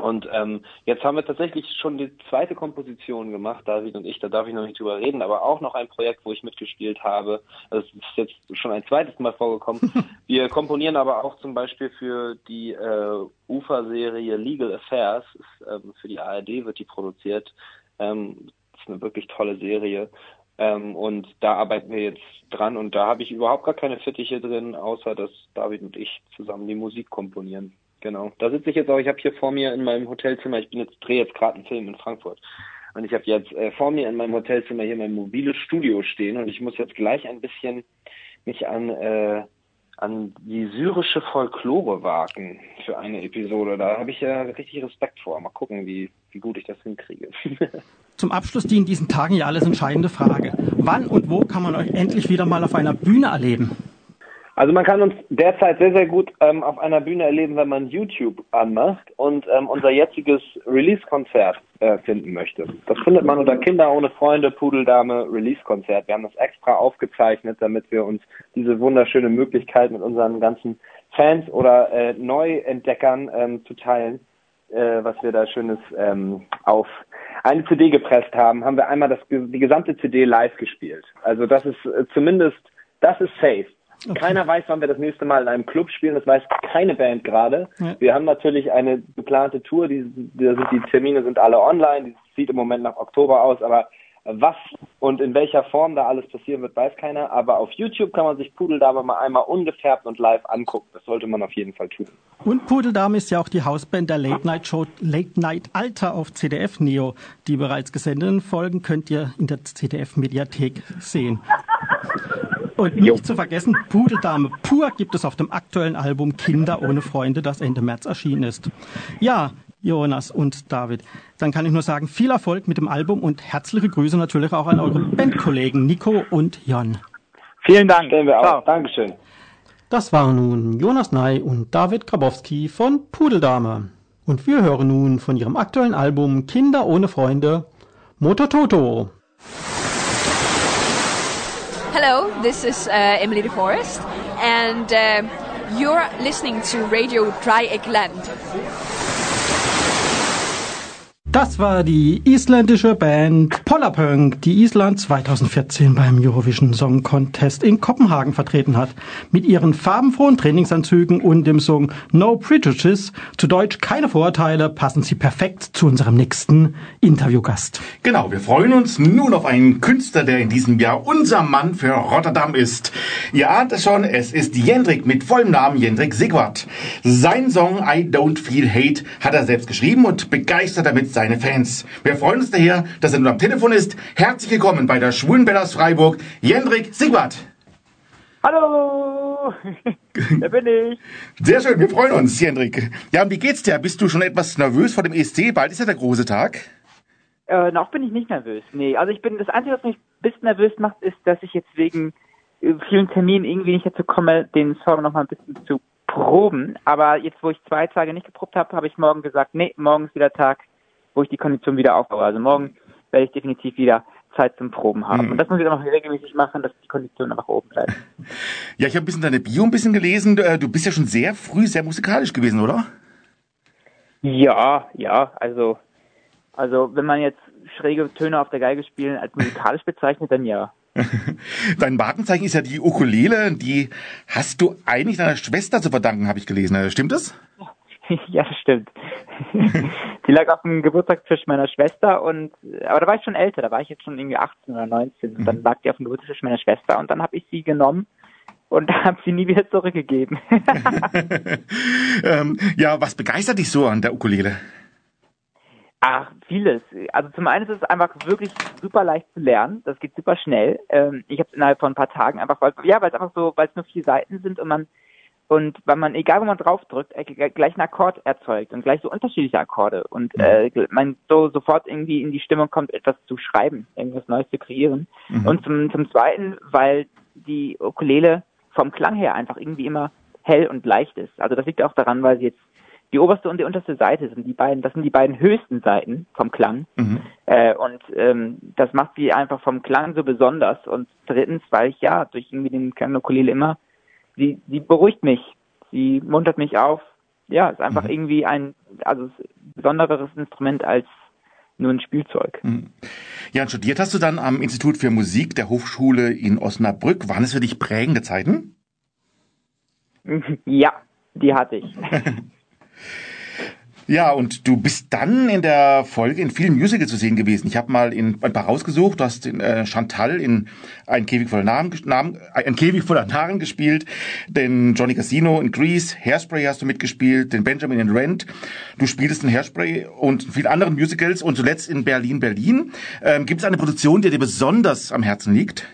Und ähm, jetzt haben wir tatsächlich schon die zweite Komposition gemacht, David und ich, da darf ich noch nicht drüber reden, aber auch noch ein Projekt, wo ich mitgespielt habe. Das ist jetzt schon ein zweites Mal vorgekommen. Wir komponieren aber auch zum Beispiel für die äh, UFA-Serie Legal Affairs, ist, ähm, für die ARD wird die produziert. Ähm, das ist eine wirklich tolle Serie. Ähm, und da arbeiten wir jetzt dran und da habe ich überhaupt gar keine Fittiche drin, außer dass David und ich zusammen die Musik komponieren. Genau. Da sitze ich jetzt auch, ich habe hier vor mir in meinem Hotelzimmer, ich bin jetzt, drehe jetzt gerade einen Film in Frankfurt. Und ich habe jetzt äh, vor mir in meinem Hotelzimmer hier mein mobiles Studio stehen und ich muss jetzt gleich ein bisschen mich an, äh, an die syrische Folklore wagen für eine Episode. Da habe ich ja richtig Respekt vor. Mal gucken, wie, wie gut ich das hinkriege. Zum Abschluss die in diesen Tagen ja alles entscheidende Frage. Wann und wo kann man euch endlich wieder mal auf einer Bühne erleben? Also man kann uns derzeit sehr, sehr gut ähm, auf einer Bühne erleben, wenn man YouTube anmacht und ähm, unser jetziges Release-Konzert äh, finden möchte. Das findet man unter Kinder ohne Freunde, Pudeldame, Release-Konzert. Wir haben das extra aufgezeichnet, damit wir uns diese wunderschöne Möglichkeit mit unseren ganzen Fans oder äh, Neuentdeckern ähm, zu teilen, äh, was wir da Schönes ähm, auf eine CD gepresst haben, haben wir einmal das, die gesamte CD live gespielt. Also das ist äh, zumindest, das ist safe. Okay. Keiner weiß, wann wir das nächste Mal in einem Club spielen. Das weiß keine Band gerade. Ja. Wir haben natürlich eine geplante Tour. Die, die, die Termine sind alle online. Die sieht im Moment nach Oktober aus. Aber was und in welcher Form da alles passieren wird, weiß keiner. Aber auf YouTube kann man sich Pudeldame mal einmal ungefärbt und live angucken. Das sollte man auf jeden Fall tun. Und Pudeldame ist ja auch die Hausband der Late Night Show Late Night Alter auf CDF Neo. Die bereits gesendeten Folgen könnt ihr in der CDF Mediathek sehen. Und nicht jo. zu vergessen, Pudeldame pur gibt es auf dem aktuellen Album Kinder ohne Freunde, das Ende März erschienen ist. Ja, Jonas und David, dann kann ich nur sagen, viel Erfolg mit dem Album und herzliche Grüße natürlich auch an eure Bandkollegen Nico und Jon. Vielen Dank. wir auch. Dankeschön. Das waren nun Jonas Ney und David Grabowski von Pudeldame. Und wir hören nun von ihrem aktuellen Album Kinder ohne Freunde Motototo. Hello, this is uh, Emily de Forest, and uh, you're listening to Radio Dreieckland. Das war die isländische Band Polarpunk, die Island 2014 beim Eurovision Song Contest in Kopenhagen vertreten hat. Mit ihren farbenfrohen Trainingsanzügen und dem Song No Prejudice, zu Deutsch keine Vorurteile, passen sie perfekt zu unserem nächsten Interviewgast. Genau, wir freuen uns nun auf einen Künstler, der in diesem Jahr unser Mann für Rotterdam ist. Ihr ahnt es schon, es ist Jendrik mit vollem Namen Jendrik Sigwart. Sein Song I Don't Feel Hate hat er selbst geschrieben und begeistert damit seine Fans. Wir freuen uns daher, dass er nun am Telefon ist. Herzlich willkommen bei der Schwulenbellas Freiburg, Jendrik Sigwart. Hallo, da bin ich. Sehr schön, wir freuen uns, Jendrik. Ja, und wie geht's dir? Bist du schon etwas nervös vor dem ESC? Bald ist ja der große Tag. Äh, noch bin ich nicht nervös. Nee, also ich bin, das Einzige, was mich ein bisschen nervös macht, ist, dass ich jetzt wegen äh, vielen Terminen irgendwie nicht dazu komme, den Song noch mal ein bisschen zu proben. Aber jetzt, wo ich zwei Tage nicht geprobt habe, habe ich morgen gesagt, nee, morgen ist wieder Tag, wo ich die Kondition wieder aufbaue. Also morgen werde ich definitiv wieder Zeit zum Proben haben. Mhm. Und das muss ich dann auch regelmäßig machen, dass die Kondition einfach oben bleibt. Ja, ich habe ein bisschen deine Bio ein bisschen gelesen. Du, äh, Du bist ja schon sehr früh sehr musikalisch gewesen, oder? Ja, ja, also, also wenn man jetzt schräge Töne auf der Geige spielen als musikalisch bezeichnet, dann ja. Dein Markenzeichen ist ja die Ukulele. Die hast du eigentlich deiner Schwester zu verdanken, habe ich gelesen. Äh, Stimmt das? ja, das stimmt. Die lag auf dem Geburtstagstisch meiner Schwester und aber da war ich schon älter, da war ich jetzt schon irgendwie 18 oder 19 und dann lag die auf dem Geburtstagstisch meiner Schwester und dann habe ich sie genommen und habe sie nie wieder zurückgegeben. ähm, ja, was begeistert dich so an der Ukulele? Ach, vieles. Also zum einen ist es einfach wirklich super leicht zu lernen. Das geht super schnell. Ähm, ich habe es innerhalb von ein paar Tagen einfach, weil ja, weil es einfach so, weil es nur vier Seiten sind und man und weil man, egal wo man draufdrückt, äh, gleich einen Akkord erzeugt und gleich so unterschiedliche Akkorde und äh, man so sofort irgendwie in die Stimmung kommt, etwas zu schreiben, irgendwas Neues zu kreieren. Mhm. Und zum, zum Zweiten, weil die Ukulele vom Klang her einfach irgendwie immer hell und leicht ist. Also das liegt auch daran, weil sie jetzt die oberste und die unterste Seite sind die beiden, das sind die beiden höchsten Seiten vom Klang. Mhm. Äh, und ähm, das macht sie einfach vom Klang so besonders. Und drittens, weil ich ja durch irgendwie den Klang der Ukulele immer, sie, sie beruhigt mich, sie muntert mich auf. Ja, ist einfach irgendwie ein, also ein besonderes Instrument als nur ein Spielzeug. Ja, und studiert hast du dann am Institut für Musik der Hochschule in Osnabrück. Waren es für dich prägende Zeiten? Ja, die hatte ich. Ja, und du bist dann in der Folge in vielen Musicals zu sehen gewesen. Ich habe mal in ein paar rausgesucht. Du hast in äh, Chantal in Ein Käfig voller Narren, ges- Narren, äh, ein Käfig voller Narren gespielt, den Johnny Casino in Grease, Hairspray hast du mitgespielt, den Benjamin in Rent. Du spielst in Hairspray und in vielen anderen Musicals und zuletzt in Berlin, Berlin. Ähm, Gibt es eine Produktion, die dir besonders am Herzen liegt?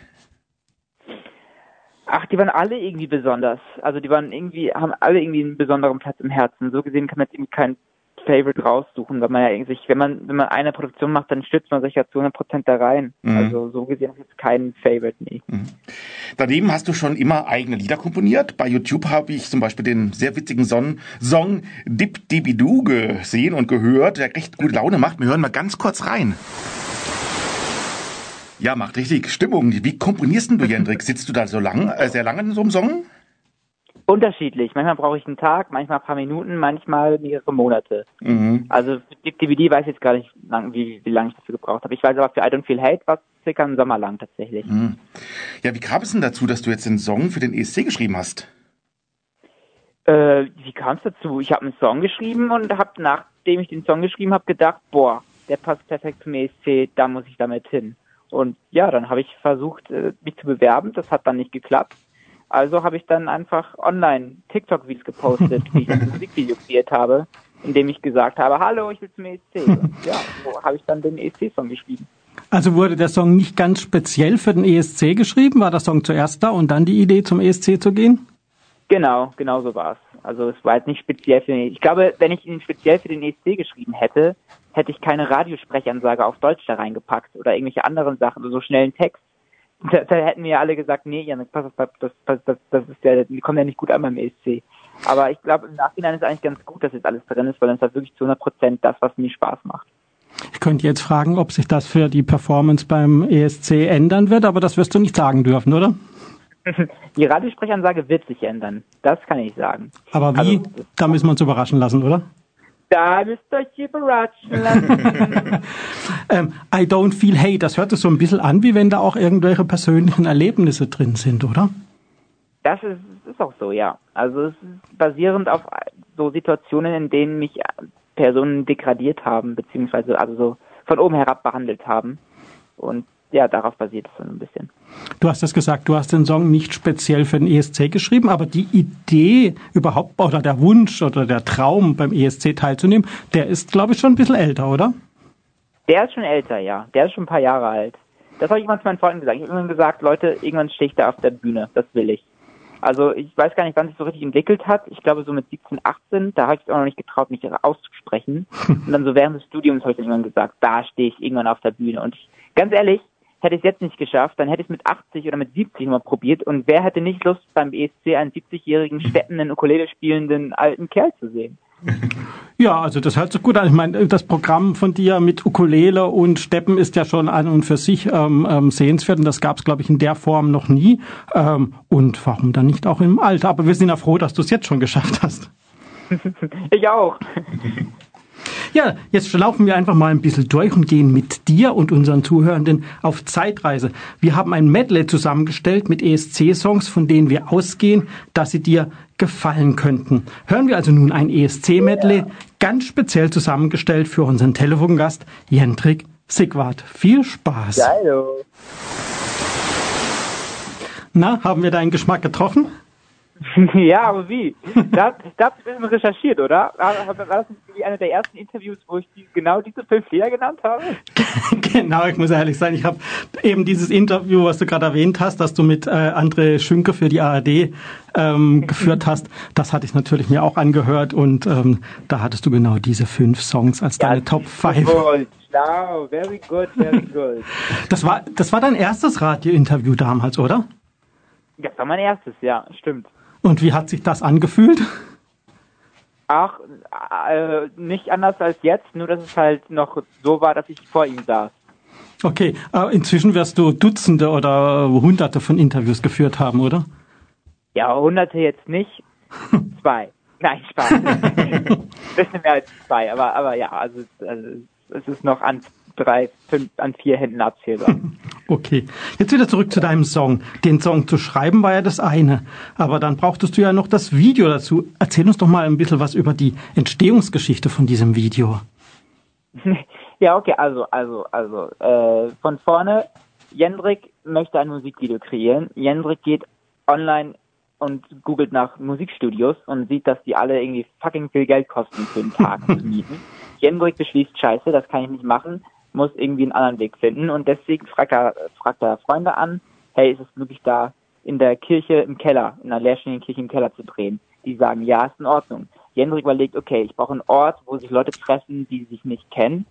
Ach, die waren alle irgendwie besonders. Also die waren irgendwie, haben alle irgendwie einen besonderen Platz im Herzen. So gesehen kann man jetzt irgendwie kein Favorite raussuchen, weil man ja sich, wenn man, wenn man eine Produktion macht, dann stützt man sich ja zu 100 Prozent da rein. Mhm. Also so gesehen habe ich jetzt keinen Favorite, nee. Daneben hast du schon immer eigene Lieder komponiert. Bei YouTube habe ich zum Beispiel den sehr witzigen Son Song Dip Dibidu gesehen und gehört, der recht gute Laune macht. Wir hören mal ganz kurz rein. Ja, macht richtig Stimmung. Wie komponierst denn du, Jendrik? Sitzt du da so lang, äh, sehr lange in so einem Song? Unterschiedlich. Manchmal brauche ich einen Tag, manchmal ein paar Minuten, manchmal mehrere Monate. Mhm. Also für die DVD weiß ich jetzt gar nicht, lang, wie, wie lange ich dafür gebraucht habe. Ich weiß aber für I Don't Feel Hate war es circa einen Sommer lang tatsächlich. Mhm. Ja, wie kam es denn dazu, dass du jetzt den Song für den ESC geschrieben hast? Äh, wie kam es dazu? Ich habe einen Song geschrieben und habe, nachdem ich den Song geschrieben habe, gedacht, boah, der passt perfekt zum ESC, da muss ich damit hin. Und ja, dann habe ich versucht, äh, mich zu bewerben. Das hat dann nicht geklappt. Also habe ich dann einfach online TikTok-Videos gepostet, wie ich ein Musikvideo kreiert habe, in dem ich gesagt habe, hallo, ich will zum ESC. Und ja, so habe ich dann den ESC-Song geschrieben. Also wurde der Song nicht ganz speziell für den ESC geschrieben? War der Song zuerst da und dann die Idee zum ESC zu gehen? Genau, genau so war's. Also es war jetzt nicht speziell für den Ich glaube, wenn ich ihn speziell für den ESC geschrieben hätte, hätte ich keine Radiosprechansage auf Deutsch da reingepackt oder irgendwelche anderen Sachen, so schnellen Text. Da, da hätten wir ja alle gesagt, nee, Janik, pass auf, das, das, das, das ist ja, die kommen ja nicht gut an beim ESC. Aber ich glaube, im Nachhinein ist eigentlich ganz gut, dass jetzt alles drin ist, weil dann ist halt wirklich zu 100 Prozent das, was mir Spaß macht. Ich könnte jetzt fragen, ob sich das für die Performance beim ESC ändern wird, aber das wirst du nicht sagen dürfen, oder? Die Radiosprechansage wird sich ändern. Das kann ich sagen. Aber wie? Also, da müssen wir uns überraschen lassen, oder? Da müsst ihr euch überraschen lassen. ähm, I don't feel hate, das hört sich so ein bisschen an, wie wenn da auch irgendwelche persönlichen Erlebnisse drin sind, oder? Das ist, ist auch so, ja. Also es ist basierend auf so Situationen, in denen mich Personen degradiert haben, beziehungsweise also so von oben herab behandelt haben. Und ja, darauf basiert es so ein bisschen. Du hast es gesagt, du hast den Song nicht speziell für den ESC geschrieben, aber die Idee überhaupt oder der Wunsch oder der Traum beim ESC teilzunehmen, der ist, glaube ich, schon ein bisschen älter, oder? Der ist schon älter, ja. Der ist schon ein paar Jahre alt. Das habe ich mal zu meinen Freunden gesagt. Ich habe irgendwann gesagt, Leute, irgendwann stehe ich da auf der Bühne. Das will ich. Also ich weiß gar nicht, wann sich so richtig entwickelt hat. Ich glaube so mit 17, 18, da habe ich es auch noch nicht getraut, mich auszusprechen. Und dann so während des Studiums habe ich dann irgendwann gesagt, da stehe ich irgendwann auf der Bühne. Und ich, ganz ehrlich, hätte ich es jetzt nicht geschafft, dann hätte ich es mit 80 oder mit 70 mal probiert. Und wer hätte nicht Lust, beim ESC einen 70-jährigen, schleppenden, Ukulele spielenden alten Kerl zu sehen? Ja, also das hört sich gut an. Ich meine, das Programm von dir mit Ukulele und Steppen ist ja schon an und für sich ähm, ähm, sehenswert und das gab es, glaube ich, in der Form noch nie. Ähm, und warum dann nicht auch im Alter? Aber wir sind ja froh, dass du es jetzt schon geschafft hast. ich auch. Ja, jetzt laufen wir einfach mal ein bisschen durch und gehen mit dir und unseren Zuhörenden auf Zeitreise. Wir haben ein Medley zusammengestellt mit ESC-Songs, von denen wir ausgehen, dass sie dir gefallen könnten. Hören wir also nun ein ESC-Medley, ganz speziell zusammengestellt für unseren Telefongast Jendrik Sigwart. Viel Spaß. Hallo. Na, haben wir deinen Geschmack getroffen? ja, aber wie? Da, da habt ihr ein bisschen recherchiert, oder? War, das nicht einer der ersten Interviews, wo ich die, genau diese fünf Fehler genannt habe? genau, ich muss ehrlich sein, ich habe eben dieses Interview, was du gerade erwähnt hast, dass du mit äh, André Schünke für die ARD ähm, geführt hast, das hatte ich natürlich mir auch angehört und ähm, da hattest du genau diese fünf Songs als ja, deine Top 5. Wow, very good, very good. Das war, das war dein erstes Radiointerview damals, oder? Das war mein erstes, ja, stimmt. Und wie hat sich das angefühlt? Ach, äh, nicht anders als jetzt, nur dass es halt noch so war, dass ich vor ihm saß. Okay, äh, inzwischen wirst du Dutzende oder Hunderte von Interviews geführt haben, oder? Ja, Hunderte jetzt nicht. zwei. Nein, Spaß. Bisschen mehr als zwei, aber, aber ja, also, also es ist noch an drei, fünf, an vier Händen abzählbar. Okay, jetzt wieder zurück zu deinem Song. Den Song zu schreiben war ja das eine, aber dann brauchtest du ja noch das Video dazu. Erzähl uns doch mal ein bisschen was über die Entstehungsgeschichte von diesem Video. Ja, okay, also, also, also, äh, von vorne, Jendrik möchte ein Musikvideo kreieren. Jendrik geht online und googelt nach Musikstudios und sieht, dass die alle irgendwie fucking viel Geld kosten für einen Tag zu mieten. Jendrik beschließt, scheiße, das kann ich nicht machen muss irgendwie einen anderen Weg finden und deswegen fragt er, fragt er Freunde an, hey, ist es möglich da in der Kirche im Keller, in einer leerstehenden Kirche im Keller zu drehen? Die sagen, ja, ist in Ordnung. Jendrik überlegt, okay, ich brauche einen Ort, wo sich Leute treffen, die sich nicht kennen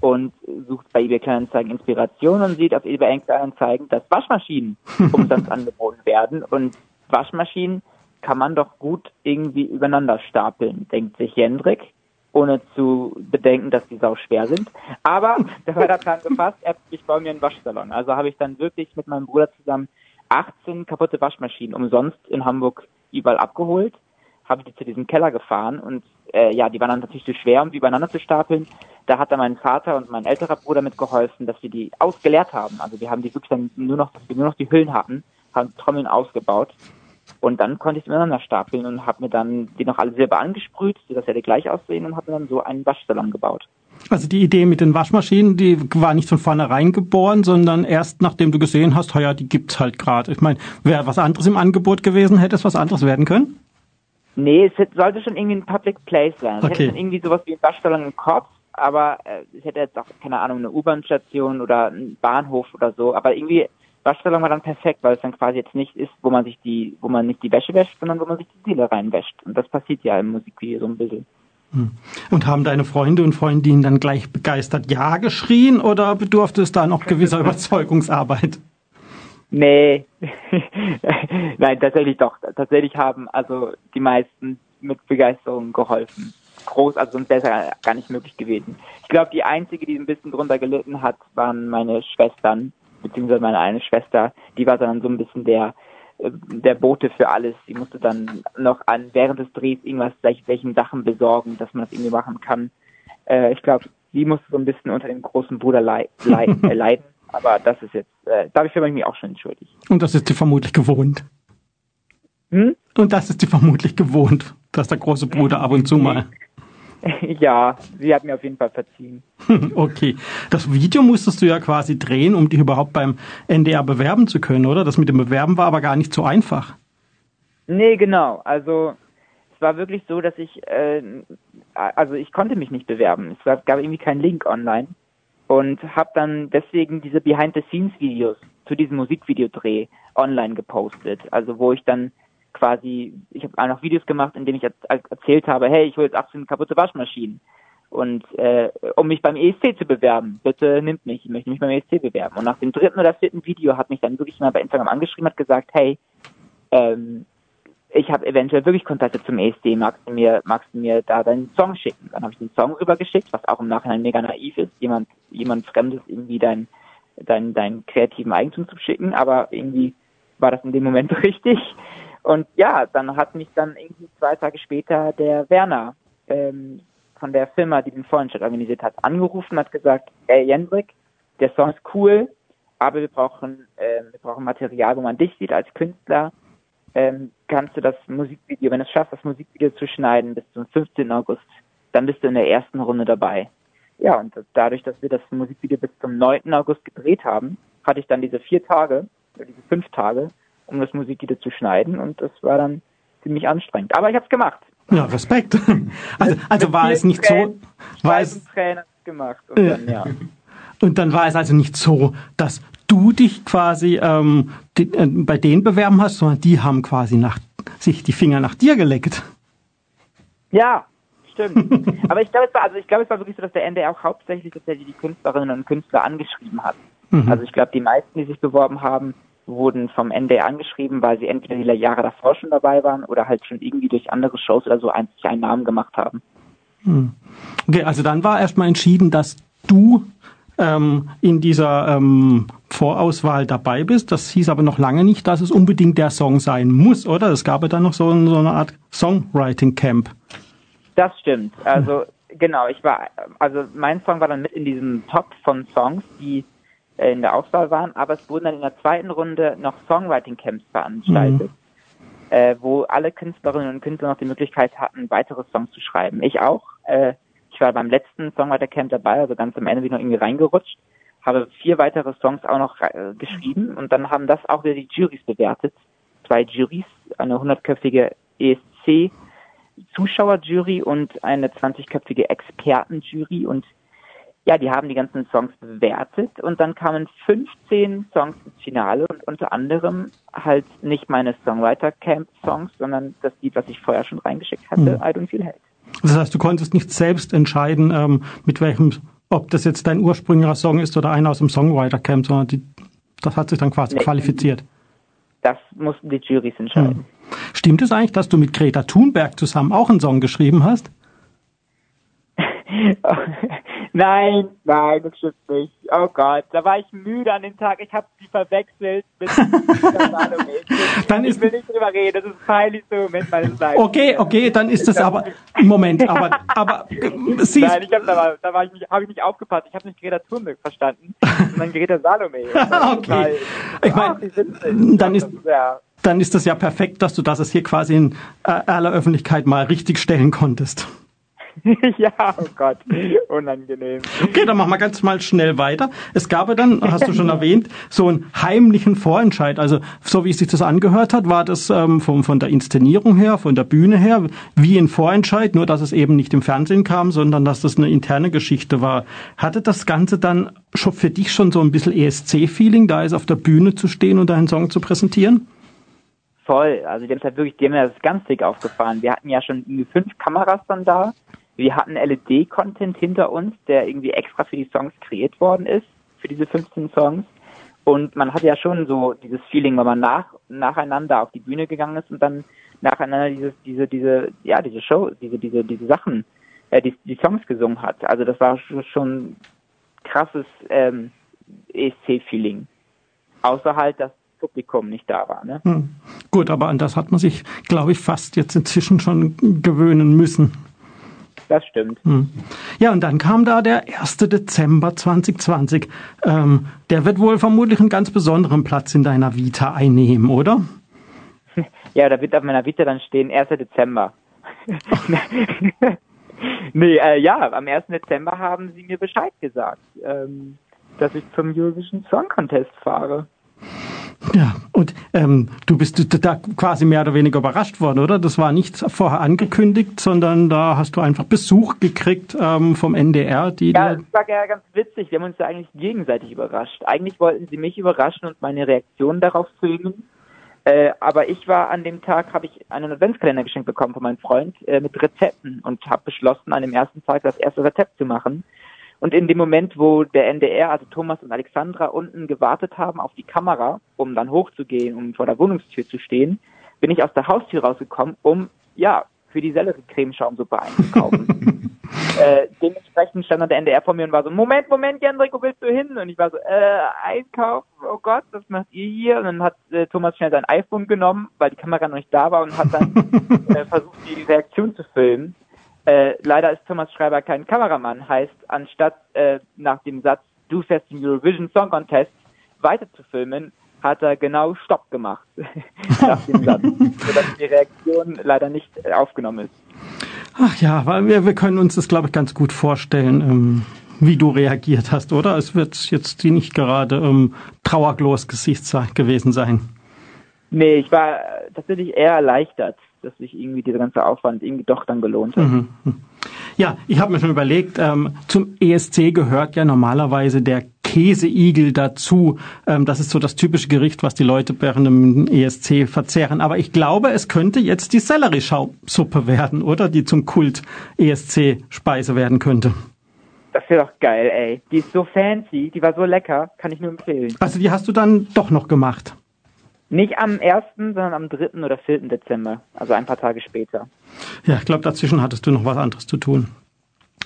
und sucht bei eBay Kleinanzeigen Inspiration und sieht auf eBay Kleinanzeigen, dass Waschmaschinen umsonst angeboten werden und Waschmaschinen kann man doch gut irgendwie übereinander stapeln, denkt sich Jendrik ohne zu bedenken, dass die sau schwer sind. Aber der Plan gefasst, ich baue mir einen Waschsalon. Also habe ich dann wirklich mit meinem Bruder zusammen 18 kaputte Waschmaschinen umsonst in Hamburg überall abgeholt, habe die zu diesem Keller gefahren und äh, ja, die waren dann natürlich zu schwer, um die übereinander zu stapeln. Da hat dann mein Vater und mein älterer Bruder mitgeholfen, dass wir die ausgeleert haben. Also wir haben die wirklich dann nur noch, dass wir nur noch die Hüllen hatten, haben Trommeln ausgebaut und dann konnte ich sie miteinander stapeln und habe mir dann die noch alle selber angesprüht, sodass sie alle gleich aussehen und habe mir dann so einen Waschsalon gebaut. Also die Idee mit den Waschmaschinen, die war nicht von vornherein geboren, sondern erst nachdem du gesehen hast, ja, die gibt's halt gerade. Ich meine, wäre was anderes im Angebot gewesen, hätte es was anderes werden können? Nee, es sollte schon irgendwie ein Public Place sein. Okay. Es hätte irgendwie sowas wie ein Waschsalon im Kopf, aber äh, es hätte jetzt auch, keine Ahnung, eine U-Bahn-Station oder ein Bahnhof oder so, aber irgendwie Waschsalon war dann perfekt, weil es dann quasi jetzt nicht ist, wo man sich die, wo man nicht die Wäsche wäscht, sondern wo man sich die Seele reinwäscht. Und das passiert ja im Musikvideo so ein bisschen. Hm. Und haben deine Freunde und Freundinnen dann gleich begeistert Ja geschrien oder bedurfte es da noch gewisser Überzeugungsarbeit? Nee, nein, tatsächlich doch. Tatsächlich haben also die meisten mit Begeisterung geholfen. groß, also sonst wäre es gar nicht möglich gewesen. Ich glaube, die einzige, die ein bisschen drunter gelitten hat, waren meine Schwestern, beziehungsweise meine eine Schwester, die war dann so ein bisschen der äh, der Bote für alles. Sie musste dann noch an während des Drehs irgendwas, welchen Sachen besorgen, dass man das irgendwie machen kann. Äh, ich glaube, sie musste so ein bisschen unter dem großen Bruder leid, leid, äh, leiden. Aber das ist jetzt, äh, dafür bin ich mich auch schon entschuldigt. Und das ist sie vermutlich gewohnt. Hm? Und das ist sie vermutlich gewohnt, dass der große Bruder ab und zu mal. ja, sie hat mir auf jeden Fall verziehen. Okay. Das Video musstest du ja quasi drehen, um dich überhaupt beim NDR bewerben zu können, oder? Das mit dem Bewerben war aber gar nicht so einfach. Nee, genau. Also es war wirklich so, dass ich, äh, also ich konnte mich nicht bewerben. Es gab irgendwie keinen Link online und habe dann deswegen diese Behind-the-Scenes-Videos zu diesem Musikvideodreh online gepostet. Also wo ich dann quasi, ich habe auch noch Videos gemacht, in denen ich erzählt habe, hey, ich hole jetzt 18 kaputte Waschmaschinen. Und äh, um mich beim ESC zu bewerben, bitte nimmt mich, ich möchte mich beim ESC bewerben. Und nach dem dritten oder vierten Video hat mich dann wirklich mal bei Instagram angeschrieben, hat gesagt, hey, ähm, ich habe eventuell wirklich Kontakte zum ESC, magst du mir, magst du mir da deinen Song schicken? Dann habe ich den Song rübergeschickt, was auch im Nachhinein mega naiv ist, jemand, jemand Fremdes irgendwie dein, dein, dein kreativen Eigentum zu schicken, aber irgendwie war das in dem Moment richtig. Und ja, dann hat mich dann irgendwie zwei Tage später der Werner ähm, von der Firma, die den Vorentscheid organisiert hat, angerufen, hat gesagt, ey Jendrik, der Song ist cool, aber wir brauchen, äh, wir brauchen Material, wo man dich sieht als Künstler. Ähm, kannst du das Musikvideo, wenn du es schaffst, das Musikvideo zu schneiden bis zum 15. August, dann bist du in der ersten Runde dabei. Ja, und dadurch, dass wir das Musikvideo bis zum 9. August gedreht haben, hatte ich dann diese vier Tage, diese fünf Tage, um das Musikvideo zu schneiden und das war dann ziemlich anstrengend. Aber ich habe es gemacht. Ja, Respekt. Also, also war es nicht Tränen, so, war es Tränen gemacht und äh, dann, ja. Und dann war es also nicht so, dass du dich quasi ähm, die, äh, bei denen bewerben hast, sondern die haben quasi nach, sich die Finger nach dir geleckt. Ja, stimmt. Aber ich glaube, es war, also ich glaube, es war wirklich so, dass der NDR auch hauptsächlich tatsächlich die Künstlerinnen und Künstler angeschrieben hat. Mhm. Also ich glaube, die meisten, die sich beworben haben, wurden vom NDR angeschrieben, weil sie entweder die Jahre davor schon dabei waren oder halt schon irgendwie durch andere Shows oder so ein, sich einen Namen gemacht haben. Hm. Okay, also dann war erstmal entschieden, dass du ähm, in dieser ähm, Vorauswahl dabei bist. Das hieß aber noch lange nicht, dass es unbedingt der Song sein muss, oder? Es gab ja dann noch so, so eine Art Songwriting Camp. Das stimmt. Also genau, ich war, also mein Song war dann mit in diesem Top von Songs, die in der Auswahl waren, aber es wurden dann in der zweiten Runde noch Songwriting-Camps veranstaltet, mhm. äh, wo alle Künstlerinnen und Künstler noch die Möglichkeit hatten, weitere Songs zu schreiben. Ich auch. Äh, ich war beim letzten Songwriter-Camp dabei, also ganz am Ende bin ich noch irgendwie reingerutscht, habe vier weitere Songs auch noch äh, geschrieben und dann haben das auch wieder die Juries bewertet. Zwei Juries, eine hundertköpfige ESC Zuschauerjury und eine 20-köpfige Expertenjury und ja, die haben die ganzen Songs bewertet und dann kamen 15 Songs ins Finale und unter anderem halt nicht meine Songwriter Camp Songs, sondern das Lied, was ich vorher schon reingeschickt hatte, Mhm. I Don't Feel Hate. Das heißt, du konntest nicht selbst entscheiden, ähm, mit welchem, ob das jetzt dein ursprünglicher Song ist oder einer aus dem Songwriter Camp, sondern die, das hat sich dann quasi Nee. qualifiziert. Das mussten die Juries entscheiden. Stimmt es eigentlich, dass du mit Greta Thunberg zusammen auch einen Song geschrieben hast? nein, nein, das stimmt nicht. Oh Gott, da war ich müde an dem Tag. Ich habe sie verwechselt mit Salome. Ich, Dann ich ist- will nicht drüber reden. Das ist ein peinlichster Moment meines Lebens. Okay, okay, dann ist das aber, Moment, aber, aber, äh, sie Nein, ich hab, da, war, da war ich nicht, habe ich nicht aufgepasst. Ich habe nicht Greta Thunberg verstanden, sondern Greta Salome. Okay. Ich mein, Ach, wie witzig. dann ist- Das ja, dann ist das ja perfekt, dass du das hier quasi in äh, aller Öffentlichkeit mal richtig stellen konntest. ja, oh Gott, unangenehm. Okay, dann machen wir ganz mal schnell weiter. Es gab ja dann, hast du schon erwähnt, so einen heimlichen Vorentscheid. Also so wie es sich das angehört hat, war das ähm, von, von der Inszenierung her, von der Bühne her, wie ein Vorentscheid, nur dass es eben nicht im Fernsehen kam, sondern dass das eine interne Geschichte war. Hatte das Ganze dann schon für dich schon so ein bisschen ESC-Feeling, da ist auf der Bühne zu stehen und einen Song zu präsentieren? Voll. Also die haben halt wirklich, die haben ja das ganz dick aufgefahren. Wir hatten ja schon fünf Kameras dann da. Wir hatten LED-Content hinter uns, der irgendwie extra für die Songs kreiert worden ist, für diese 15 Songs. Und man hatte ja schon so dieses Feeling, wenn man nach, nacheinander auf die Bühne gegangen ist und dann nacheinander dieses, diese, diese, ja, diese Show, diese, diese, diese Sachen äh, die, die Songs gesungen hat. Also das war schon krasses ähm, ESC-Feeling. Außer halt, dass das Publikum nicht da war. Ne? Hm. Gut, aber an das hat man sich, glaube ich, fast jetzt inzwischen schon gewöhnen müssen. Das stimmt. Hm. Ja, und dann kam da der 1. Dezember 2020. Ähm, der wird wohl vermutlich einen ganz besonderen Platz in deiner Vita einnehmen, oder? Ja, da wird auf meiner Vita dann stehen 1. Dezember. nee, äh, ja, am 1. Dezember haben sie mir Bescheid gesagt, ähm, dass ich zum Eurovision Song Contest fahre. Ja, und ähm, du bist da quasi mehr oder weniger überrascht worden, oder? Das war nicht vorher angekündigt, sondern da hast du einfach Besuch gekriegt ähm, vom NDR. Die ja, das war ja ganz witzig. Wir haben uns da eigentlich gegenseitig überrascht. Eigentlich wollten sie mich überraschen und meine Reaktion darauf filmen. Äh, aber ich war an dem Tag, habe ich einen Adventskalender geschenkt bekommen von meinem Freund äh, mit Rezepten und habe beschlossen, an dem ersten Tag das erste Rezept zu machen. Und in dem Moment, wo der NDR, also Thomas und Alexandra, unten gewartet haben auf die Kamera, um dann hochzugehen, um vor der Wohnungstür zu stehen, bin ich aus der Haustür rausgekommen, um, ja, für die Sellerie-Cremeschaumsuppe einzukaufen. äh, dementsprechend stand dann der NDR vor mir und war so, Moment, Moment, Jendrik, wo willst du hin? Und ich war so, äh, einkaufen, oh Gott, was macht ihr hier? Und dann hat äh, Thomas schnell sein iPhone genommen, weil die Kamera noch nicht da war und hat dann äh, versucht, die Reaktion zu filmen. Äh, leider ist Thomas Schreiber kein Kameramann, heißt, anstatt äh, nach dem Satz, du fährst den Eurovision Song Contest weiter zu filmen, hat er genau Stopp gemacht nach dem Satz, sodass die Reaktion leider nicht aufgenommen ist. Ach ja, weil wir, wir können uns das, glaube ich, ganz gut vorstellen, ähm, wie du reagiert hast, oder? Es wird jetzt nicht gerade ähm, trauerglos Gesicht gewesen sein. Nee, ich war tatsächlich eher erleichtert, dass sich irgendwie dieser ganze Aufwand irgendwie doch dann gelohnt hat. Mhm. Ja, ich habe mir schon überlegt, ähm, zum ESC gehört ja normalerweise der Käseigel dazu. Ähm, das ist so das typische Gericht, was die Leute während dem ESC verzehren. Aber ich glaube, es könnte jetzt die Sellerieschaumsuppe werden, oder? Die zum Kult ESC-Speise werden könnte. Das wäre doch geil, ey. Die ist so fancy, die war so lecker, kann ich nur empfehlen. Also die hast du dann doch noch gemacht? Nicht am 1., sondern am 3. oder 4. Dezember, also ein paar Tage später. Ja, ich glaube, dazwischen hattest du noch was anderes zu tun.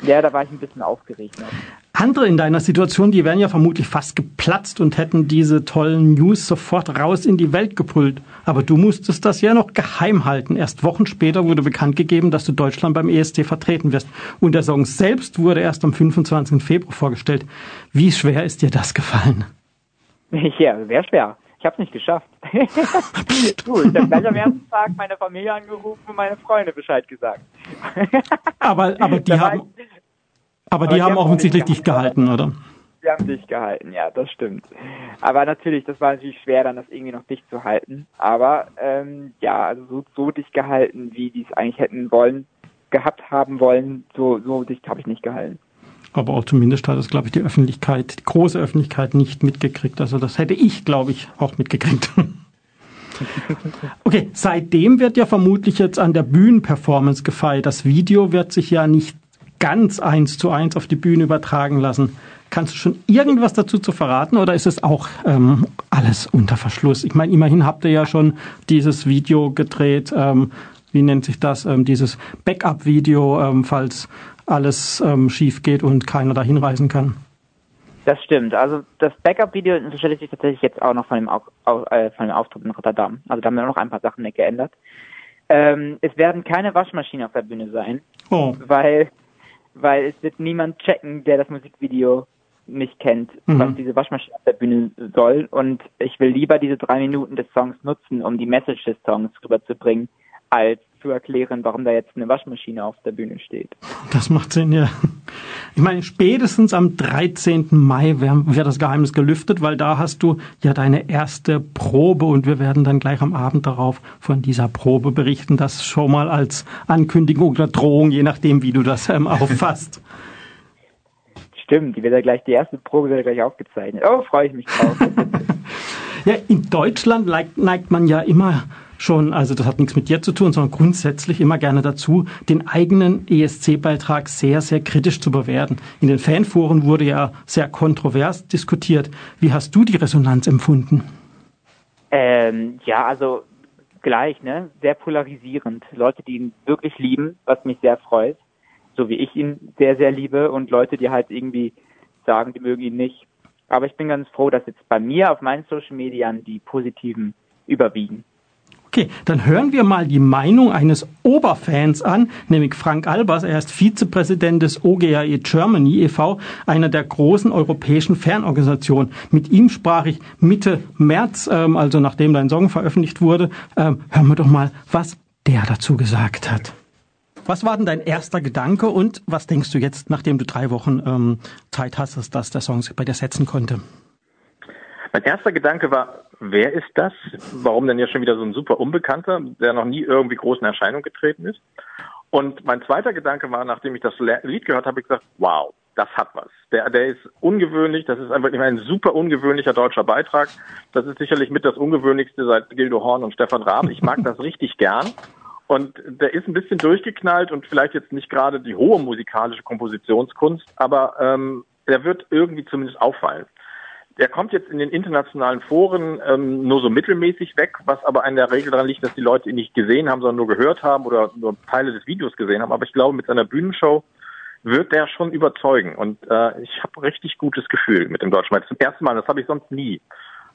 Ja, da war ich ein bisschen aufgeregt. Noch. Andere in deiner Situation, die wären ja vermutlich fast geplatzt und hätten diese tollen News sofort raus in die Welt gebrüllt. Aber du musstest das ja noch geheim halten. Erst Wochen später wurde bekannt gegeben, dass du Deutschland beim ESC vertreten wirst. Und der Song selbst wurde erst am 25. Februar vorgestellt. Wie schwer ist dir das gefallen? Ja, sehr schwer. Ich habe es nicht geschafft. Du, ich habe gleich am ersten Tag meine Familie angerufen und meine Freunde Bescheid gesagt. aber, aber die haben, aber, aber die, die haben, haben offensichtlich dich gehalten, oder? Die haben dich gehalten, ja, das stimmt. Aber natürlich, das war natürlich schwer, dann das irgendwie noch dicht zu halten. Aber ähm, ja, also so, so dicht gehalten, wie die es eigentlich hätten wollen, gehabt haben wollen, so, so dicht habe ich nicht gehalten. Aber auch zumindest hat es, glaube ich, die Öffentlichkeit, die große Öffentlichkeit nicht mitgekriegt. Also das hätte ich, glaube ich, auch mitgekriegt. Okay, seitdem wird ja vermutlich jetzt an der Bühnenperformance gefeiert. Das Video wird sich ja nicht ganz eins zu eins auf die Bühne übertragen lassen. Kannst du schon irgendwas dazu zu verraten oder ist es auch ähm, alles unter Verschluss? Ich meine, immerhin habt ihr ja schon dieses Video gedreht. Ähm, wie nennt sich das? Ähm, dieses Backup-Video, ähm, falls alles ähm, schief geht und keiner dahin reisen kann. Das stimmt. Also das Backup-Video unterscheidet sich tatsächlich jetzt auch noch von dem, Au äh, von dem Auftritt in Rotterdam. Also da haben wir noch ein paar Sachen nicht geändert. Ähm, es werden keine Waschmaschinen auf der Bühne sein, oh. weil, weil es wird niemand checken, der das Musikvideo nicht kennt, mhm. was diese Waschmaschine auf der Bühne soll. Und ich will lieber diese drei Minuten des Songs nutzen, um die Message des Songs rüberzubringen, als zu erklären, warum da jetzt eine Waschmaschine auf der Bühne steht. Das macht Sinn, ja. Ich meine, spätestens am 13. Mai wird das Geheimnis gelüftet, weil da hast du ja deine erste Probe und wir werden dann gleich am Abend darauf von dieser Probe berichten. Das schon mal als Ankündigung oder Drohung, je nachdem, wie du das ähm, auffasst. Stimmt, die wird ja gleich, die erste Probe wird ja gleich aufgezeichnet. Oh, freue ich mich drauf. ja, in Deutschland neigt man ja immer schon, also das hat nichts mit dir zu tun, sondern grundsätzlich immer gerne dazu, den eigenen ESC-Beitrag sehr, sehr kritisch zu bewerten. In den Fanforen wurde ja sehr kontrovers diskutiert. Wie hast du die Resonanz empfunden? Ähm, ja, also gleich, ne? Sehr polarisierend. Leute, die ihn wirklich lieben, was mich sehr freut. so wie ich ihn sehr, sehr liebe und Leute, die halt irgendwie sagen, die mögen ihn nicht. Aber ich bin ganz froh, dass jetzt bei mir auf meinen Social Medien die positiven überwiegen. Okay, dann hören wir mal die Meinung eines Oberfans an, nämlich Frank Albers. Er ist Vizepräsident des OGAE Germany e.V., einer der großen europäischen Fernorganisationen. Mit ihm sprach ich Mitte März, ähm, also nachdem dein Song veröffentlicht wurde. Ähm, hören wir doch mal, was der dazu gesagt hat. Was war denn dein erster Gedanke und was denkst du jetzt, nachdem du drei Wochen ähm, Zeit hast, dass der Song sich bei dir setzen konnte? Mein erster Gedanke war, wer ist das? Warum denn jetzt schon wieder so ein super Unbekannter, der noch nie irgendwie groß in Erscheinung getreten ist? Und mein zweiter Gedanke war, nachdem ich das Lied gehört habe, ich gesagt, wow, das hat was. Der, der ist ungewöhnlich, das ist einfach ein super ungewöhnlicher deutscher Beitrag. Das ist sicherlich mit das ungewöhnlichste seit Gildo Horn und Stefan Raab. Ich mag das richtig gern. Und der ist ein bisschen durchgeknallt und vielleicht jetzt nicht gerade die hohe musikalische Kompositionskunst, aber ähm, der wird irgendwie zumindest auffallen. Der kommt jetzt in den internationalen Foren ähm, nur so mittelmäßig weg, was aber in der Regel daran liegt, dass die Leute ihn nicht gesehen haben, sondern nur gehört haben oder nur Teile des Videos gesehen haben. Aber ich glaube, mit seiner Bühnenshow wird der schon überzeugen. Und äh, ich habe richtig gutes Gefühl mit dem Deutschen Meister. Zum ersten Mal, das habe ich sonst nie.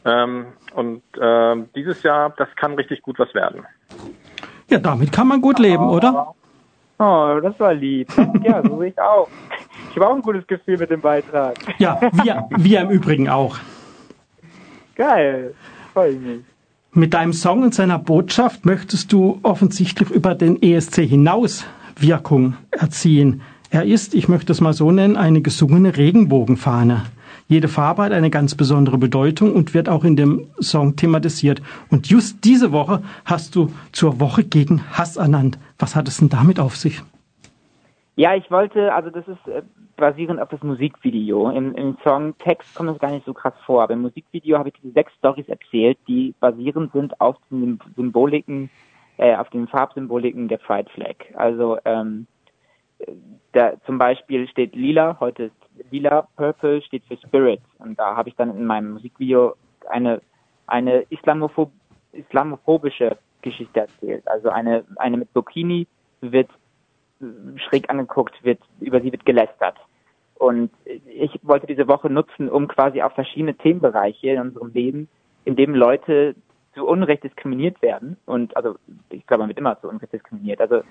Ähm, und äh, dieses Jahr, das kann richtig gut was werden. Ja, damit kann man gut leben, oder? Oh, das war lieb. Ja, so sehe ich auch. Ich habe auch ein gutes Gefühl mit dem Beitrag. Ja, wir, wir im Übrigen auch. Geil. Freue ich mich. Mit deinem Song und seiner Botschaft möchtest du offensichtlich über den ESC hinaus Wirkung erzielen. Er ist, ich möchte es mal so nennen, eine gesungene Regenbogenfahne. Jede Farbe hat eine ganz besondere Bedeutung und wird auch in dem Song thematisiert. Und just diese Woche hast du zur Woche gegen Hass ernannt. Was hat es denn damit auf sich? Ja, ich wollte, also das ist äh, basierend auf das Musikvideo. Im, Im Songtext kommt es gar nicht so krass vor, aber im Musikvideo habe ich diese sechs Stories erzählt, die basierend sind auf den Symboliken, äh, auf den Farbsymboliken der Pride Flag. Also ähm, da zum Beispiel steht lila, heute ist lila, purple steht für Spirit. Und da habe ich dann in meinem Musikvideo eine, eine Islamophob islamophobische Geschichte erzählt. Also eine, eine mit Burkini wird schräg angeguckt, wird, über sie wird gelästert. Und ich wollte diese Woche nutzen, um quasi auf verschiedene Themenbereiche in unserem Leben, in dem Leute zu Unrecht diskriminiert werden. Und also ich glaube, man wird immer zu Unrecht diskriminiert. Also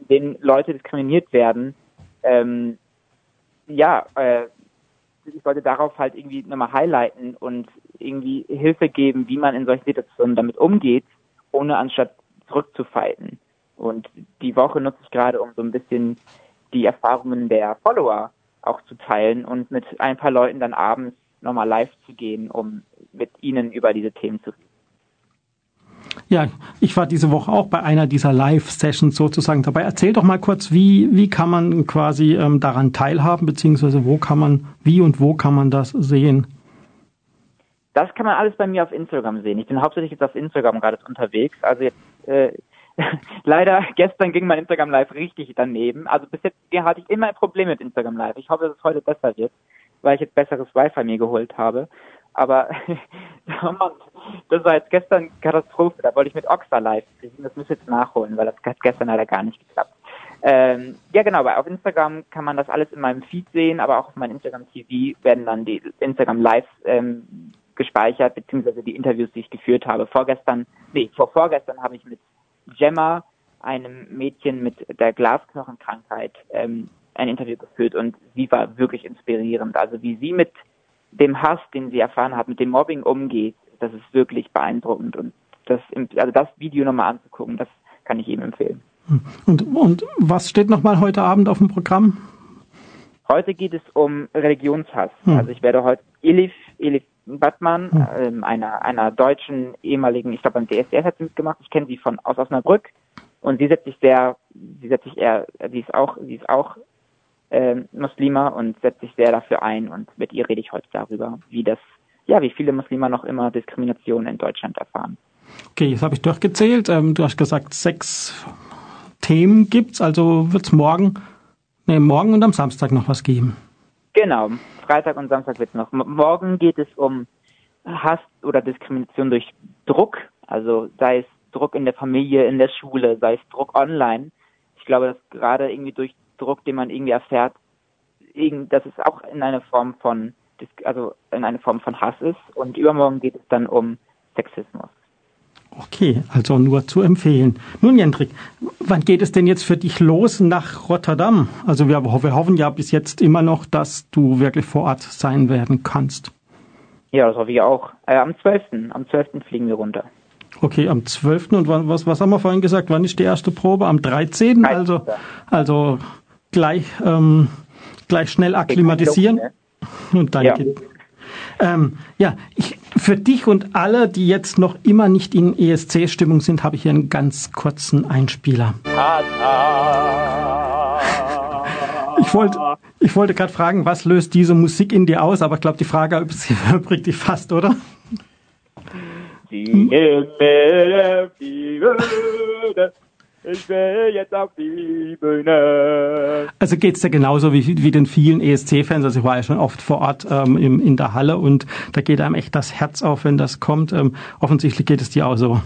in denen Leute diskriminiert werden, ähm, ja, äh, ich wollte darauf halt irgendwie nochmal highlighten und irgendwie Hilfe geben, wie man in solchen Situationen damit umgeht, ohne anstatt zurückzufighten. Und die Woche nutze ich gerade, um so ein bisschen die Erfahrungen der Follower auch zu teilen und mit ein paar Leuten dann abends nochmal live zu gehen, um mit ihnen über diese Themen zu reden. Ja, ich war diese Woche auch bei einer dieser Live-Sessions sozusagen dabei. Erzähl doch mal kurz, wie, wie kann man quasi ähm, daran teilhaben, beziehungsweise wo kann man, wie und wo kann man das sehen? Das kann man alles bei mir auf Instagram sehen. Ich bin hauptsächlich jetzt auf Instagram gerade unterwegs. Also jetzt, äh, leider gestern ging mein Instagram Live richtig daneben. Also bis jetzt hatte ich immer ein Problem mit Instagram Live. Ich hoffe, dass es heute besser wird, weil ich jetzt besseres Wi-Fi mir geholt habe. Aber oh Mann, das war jetzt gestern Katastrophe. Da wollte ich mit Oxa live kriegen. Das muss ich jetzt nachholen, weil das hat gestern leider gar nicht geklappt. Ähm, ja, genau, weil auf Instagram kann man das alles in meinem Feed sehen, aber auch auf meinem Instagram TV werden dann die Instagram Lives ähm, gespeichert, beziehungsweise die Interviews, die ich geführt habe. Vorgestern, nee, vor vorgestern habe ich mit Gemma, einem Mädchen mit der Glasknochenkrankheit, ähm, ein Interview geführt und sie war wirklich inspirierend. Also wie sie mit dem Hass, den sie erfahren hat, mit dem Mobbing umgeht, das ist wirklich beeindruckend. Und das, also das Video nochmal anzugucken, das kann ich Ihnen empfehlen. Und, und was steht nochmal heute Abend auf dem Programm? Heute geht es um Religionshass. Hm. Also ich werde heute Elif, Elif Battmann, hm. ähm, einer, einer deutschen ehemaligen, ich glaube beim DSDS hat sie mitgemacht, ich kenne sie von aus Osnabrück und sie setzt sich sehr, sie setzt sich eher, sie ist auch, sie ist auch äh, Muslima und setzt sich sehr dafür ein und mit ihr rede ich heute darüber, wie das, ja, wie viele Muslime noch immer Diskrimination in Deutschland erfahren. Okay, jetzt habe ich durchgezählt. Ähm, du hast gesagt, sechs Themen gibt's, also wird's morgen, nee, morgen und am Samstag noch was geben. Genau, Freitag und Samstag wird's noch. Morgen geht es um Hass oder Diskrimination durch Druck, also sei es Druck in der Familie, in der Schule, sei es Druck online. Ich glaube, dass gerade irgendwie durch Ausdruck, den man irgendwie erfährt, dass es auch in eine Form von, also in eine Form von Hass ist. Und übermorgen geht es dann um Sexismus. Okay, also nur zu empfehlen. Nun, Jendrik, wann geht es denn jetzt für dich los nach Rotterdam? Also wir, wir hoffen ja bis jetzt immer noch, dass du wirklich vor Ort sein werden kannst. Ja, das hoffe ich auch. Äh, am 12. Am 12. fliegen wir runter. Okay, am 12. und wann, was, was haben wir vorhin gesagt? Wann ist die erste Probe? Am 13. Also, also gleich, ähm, gleich schnell akklimatisieren. Und dann Ja. geht. Ähm, ja, ich, für dich und alle, die jetzt noch immer nicht in ESC-Stimmung sind, habe ich hier einen ganz kurzen Einspieler. Ich wollte, ich wollte gerade fragen, was löst diese Musik in dir aus, aber ich glaube, die Frage übrigt dich fast, oder? Die ich will jetzt auf die Bühne. Also geht's dir genauso wie, wie den vielen ESC-Fans. Also ich war ja schon oft vor Ort ähm, im, in der Halle und da geht einem echt das Herz auf, wenn das kommt. Ähm, offensichtlich geht es dir auch so.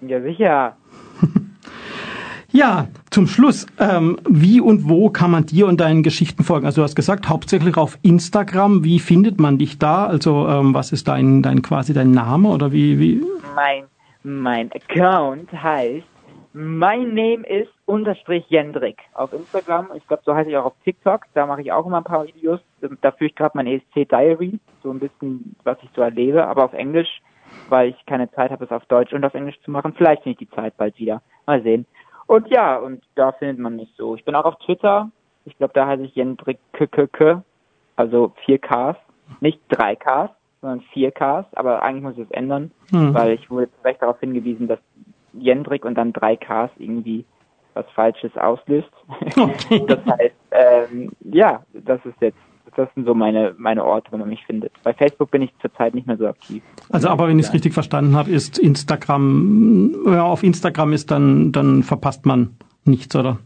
Ja, sicher. Ja, zum Schluss, ähm, wie und wo kann man dir und deinen Geschichten folgen? Also du hast gesagt, hauptsächlich auf Instagram. Wie findet man dich da? Also ähm, was ist dein, dein quasi dein Name oder wie, wie? Mein, mein Account heißt My name is unterstrich Jendrik auf Instagram. Ich glaube, so heiße ich auch auf TikTok. Da mache ich auch immer ein paar Videos. Da führe ich gerade mein ESC Diary, so ein bisschen, was ich so erlebe, aber auf Englisch, weil ich keine Zeit habe, es auf Deutsch und auf Englisch zu machen. Vielleicht finde ich die Zeit bald wieder. Mal sehen. Und ja, und da findet man mich so. Ich bin auch auf Twitter. Ich glaube, da heiße ich Jendrik KKK, also 4Ks, nicht 3Ks, sondern 4Ks, aber eigentlich muss ich es ändern, Hm. weil ich wurde zu Recht darauf hingewiesen, dass Jendrik und dann 3Ks irgendwie was Falsches auslöst. das heißt, ähm, ja, das ist jetzt, das sind so meine, meine Orte, wo man mich findet. Bei Facebook bin ich zurzeit nicht mehr so aktiv. Also aber wenn ich es richtig verstanden habe, ist Instagram, ja, auf Instagram ist dann, dann verpasst man nichts, oder?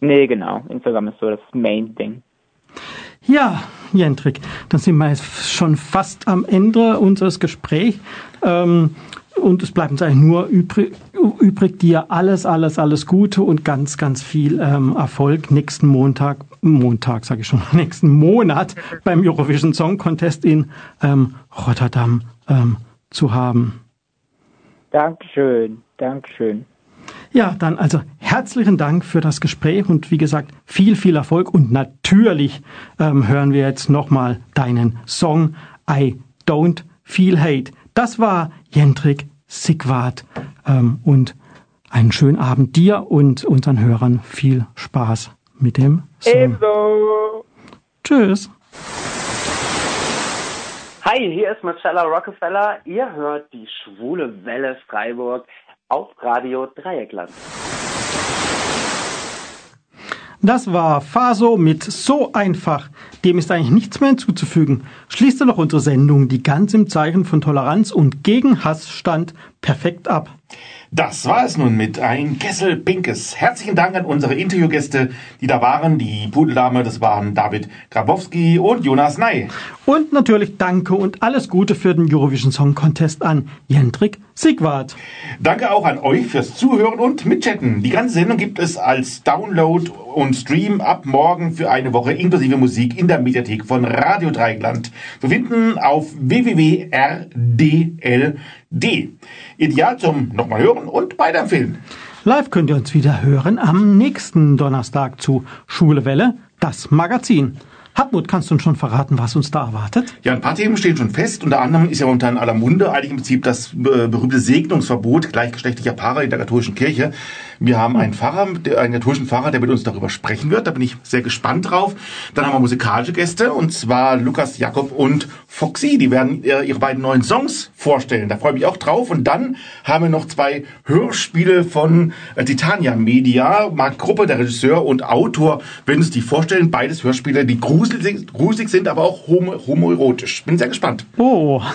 Nee, genau. Instagram ist so das Main-Ding. Ja, Jendrik, dann sind wir jetzt schon fast am Ende unseres Gesprächs. Ähm, und es bleibt uns eigentlich nur übrig, übrig, dir alles, alles, alles Gute und ganz, ganz viel ähm, Erfolg nächsten Montag, Montag sage ich schon, nächsten Monat beim Eurovision Song Contest in ähm, Rotterdam ähm, zu haben. Dankeschön, Dankeschön. Ja, dann also herzlichen Dank für das Gespräch und wie gesagt, viel, viel Erfolg und natürlich ähm, hören wir jetzt nochmal deinen Song I Don't Feel Hate. Das war Jendrik Sigwart ähm, und einen schönen Abend dir und unseren Hörern. Viel Spaß mit dem Song. Ebenso. Tschüss. Hi, hier ist Marcella Rockefeller. Ihr hört die schwule Welle Freiburg auf Radio Dreieckland. Das war Faso mit So einfach. Dem ist eigentlich nichts mehr hinzuzufügen. Schließt doch unsere Sendung, die ganz im Zeichen von Toleranz und gegen Hass stand, perfekt ab. Das war es nun mit ein Kessel Pinkes. Herzlichen Dank an unsere Interviewgäste, die da waren. Die Pudeldame, das waren David Grabowski und Jonas Ney. Und natürlich Danke und alles Gute für den Eurovision Song Contest an Jendrik Sigwart. Danke auch an euch fürs Zuhören und Mitchatten. Die ganze Sendung gibt es als Download und Stream ab morgen für eine Woche inklusive Musik in der Mediathek von Radio Dreieckland. Zu finden auf www.rdld. Ideal zum nochmal hören und weiterempfehlen. Live könnt ihr uns wieder hören am nächsten Donnerstag zu Schule Welle, das Magazin. Hartmut, kannst du uns schon verraten, was uns da erwartet? Ja, ein paar Themen stehen schon fest. Unter anderem ist ja momentan in aller Munde eigentlich im Prinzip das äh, berühmte Segnungsverbot gleichgeschlechtlicher Paare in der katholischen Kirche. Wir haben einen Pfarrer, einen katholischen Pfarrer, der mit uns darüber sprechen wird. Da bin ich sehr gespannt drauf. Dann haben wir musikalische Gäste und zwar Lukas Jakob und Foxy. Die werden äh, ihre beiden neuen Songs vorstellen. Da freue ich mich auch drauf. Und dann haben wir noch zwei Hörspiele von äh, Titania Media. Marc Gruppe, der Regisseur und Autor, werden uns die vorstellen. Beides Hörspiele, die gruselig, gruselig sind, aber auch homo, homoerotisch. Bin sehr gespannt. Oh.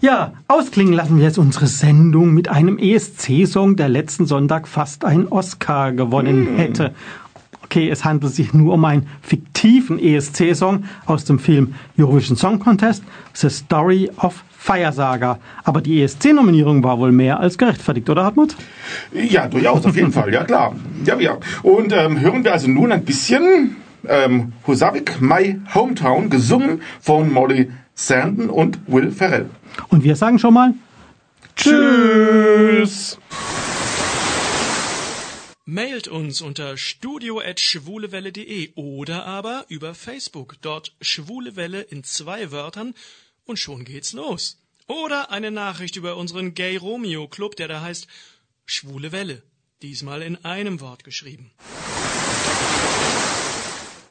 Ja, ausklingen lassen wir jetzt unsere Sendung mit einem ESC-Song, der letzten Sonntag fast einen Oscar gewonnen hätte. okay, es handelt sich nur um einen fiktiven ESC-Song aus dem Film Eurovision Song Contest, The Story of Fire Saga. Aber die ESC-Nominierung war wohl mehr als gerechtfertigt, oder Hartmut? Ja, durchaus, auf jeden Fall, ja klar. Ja, ja. Und ähm, hören wir also nun ein bisschen ähm, Husavik, My Hometown, gesungen von Molly Sandon und Will Ferrell. Und wir sagen schon mal Tschüss! Mailt uns unter studio.schwulewelle.de oder aber über Facebook. Dort Schwule Welle in zwei Wörtern und schon geht's los. Oder eine Nachricht über unseren Gay Romeo Club, der da heißt Schwule Welle. Diesmal in einem Wort geschrieben.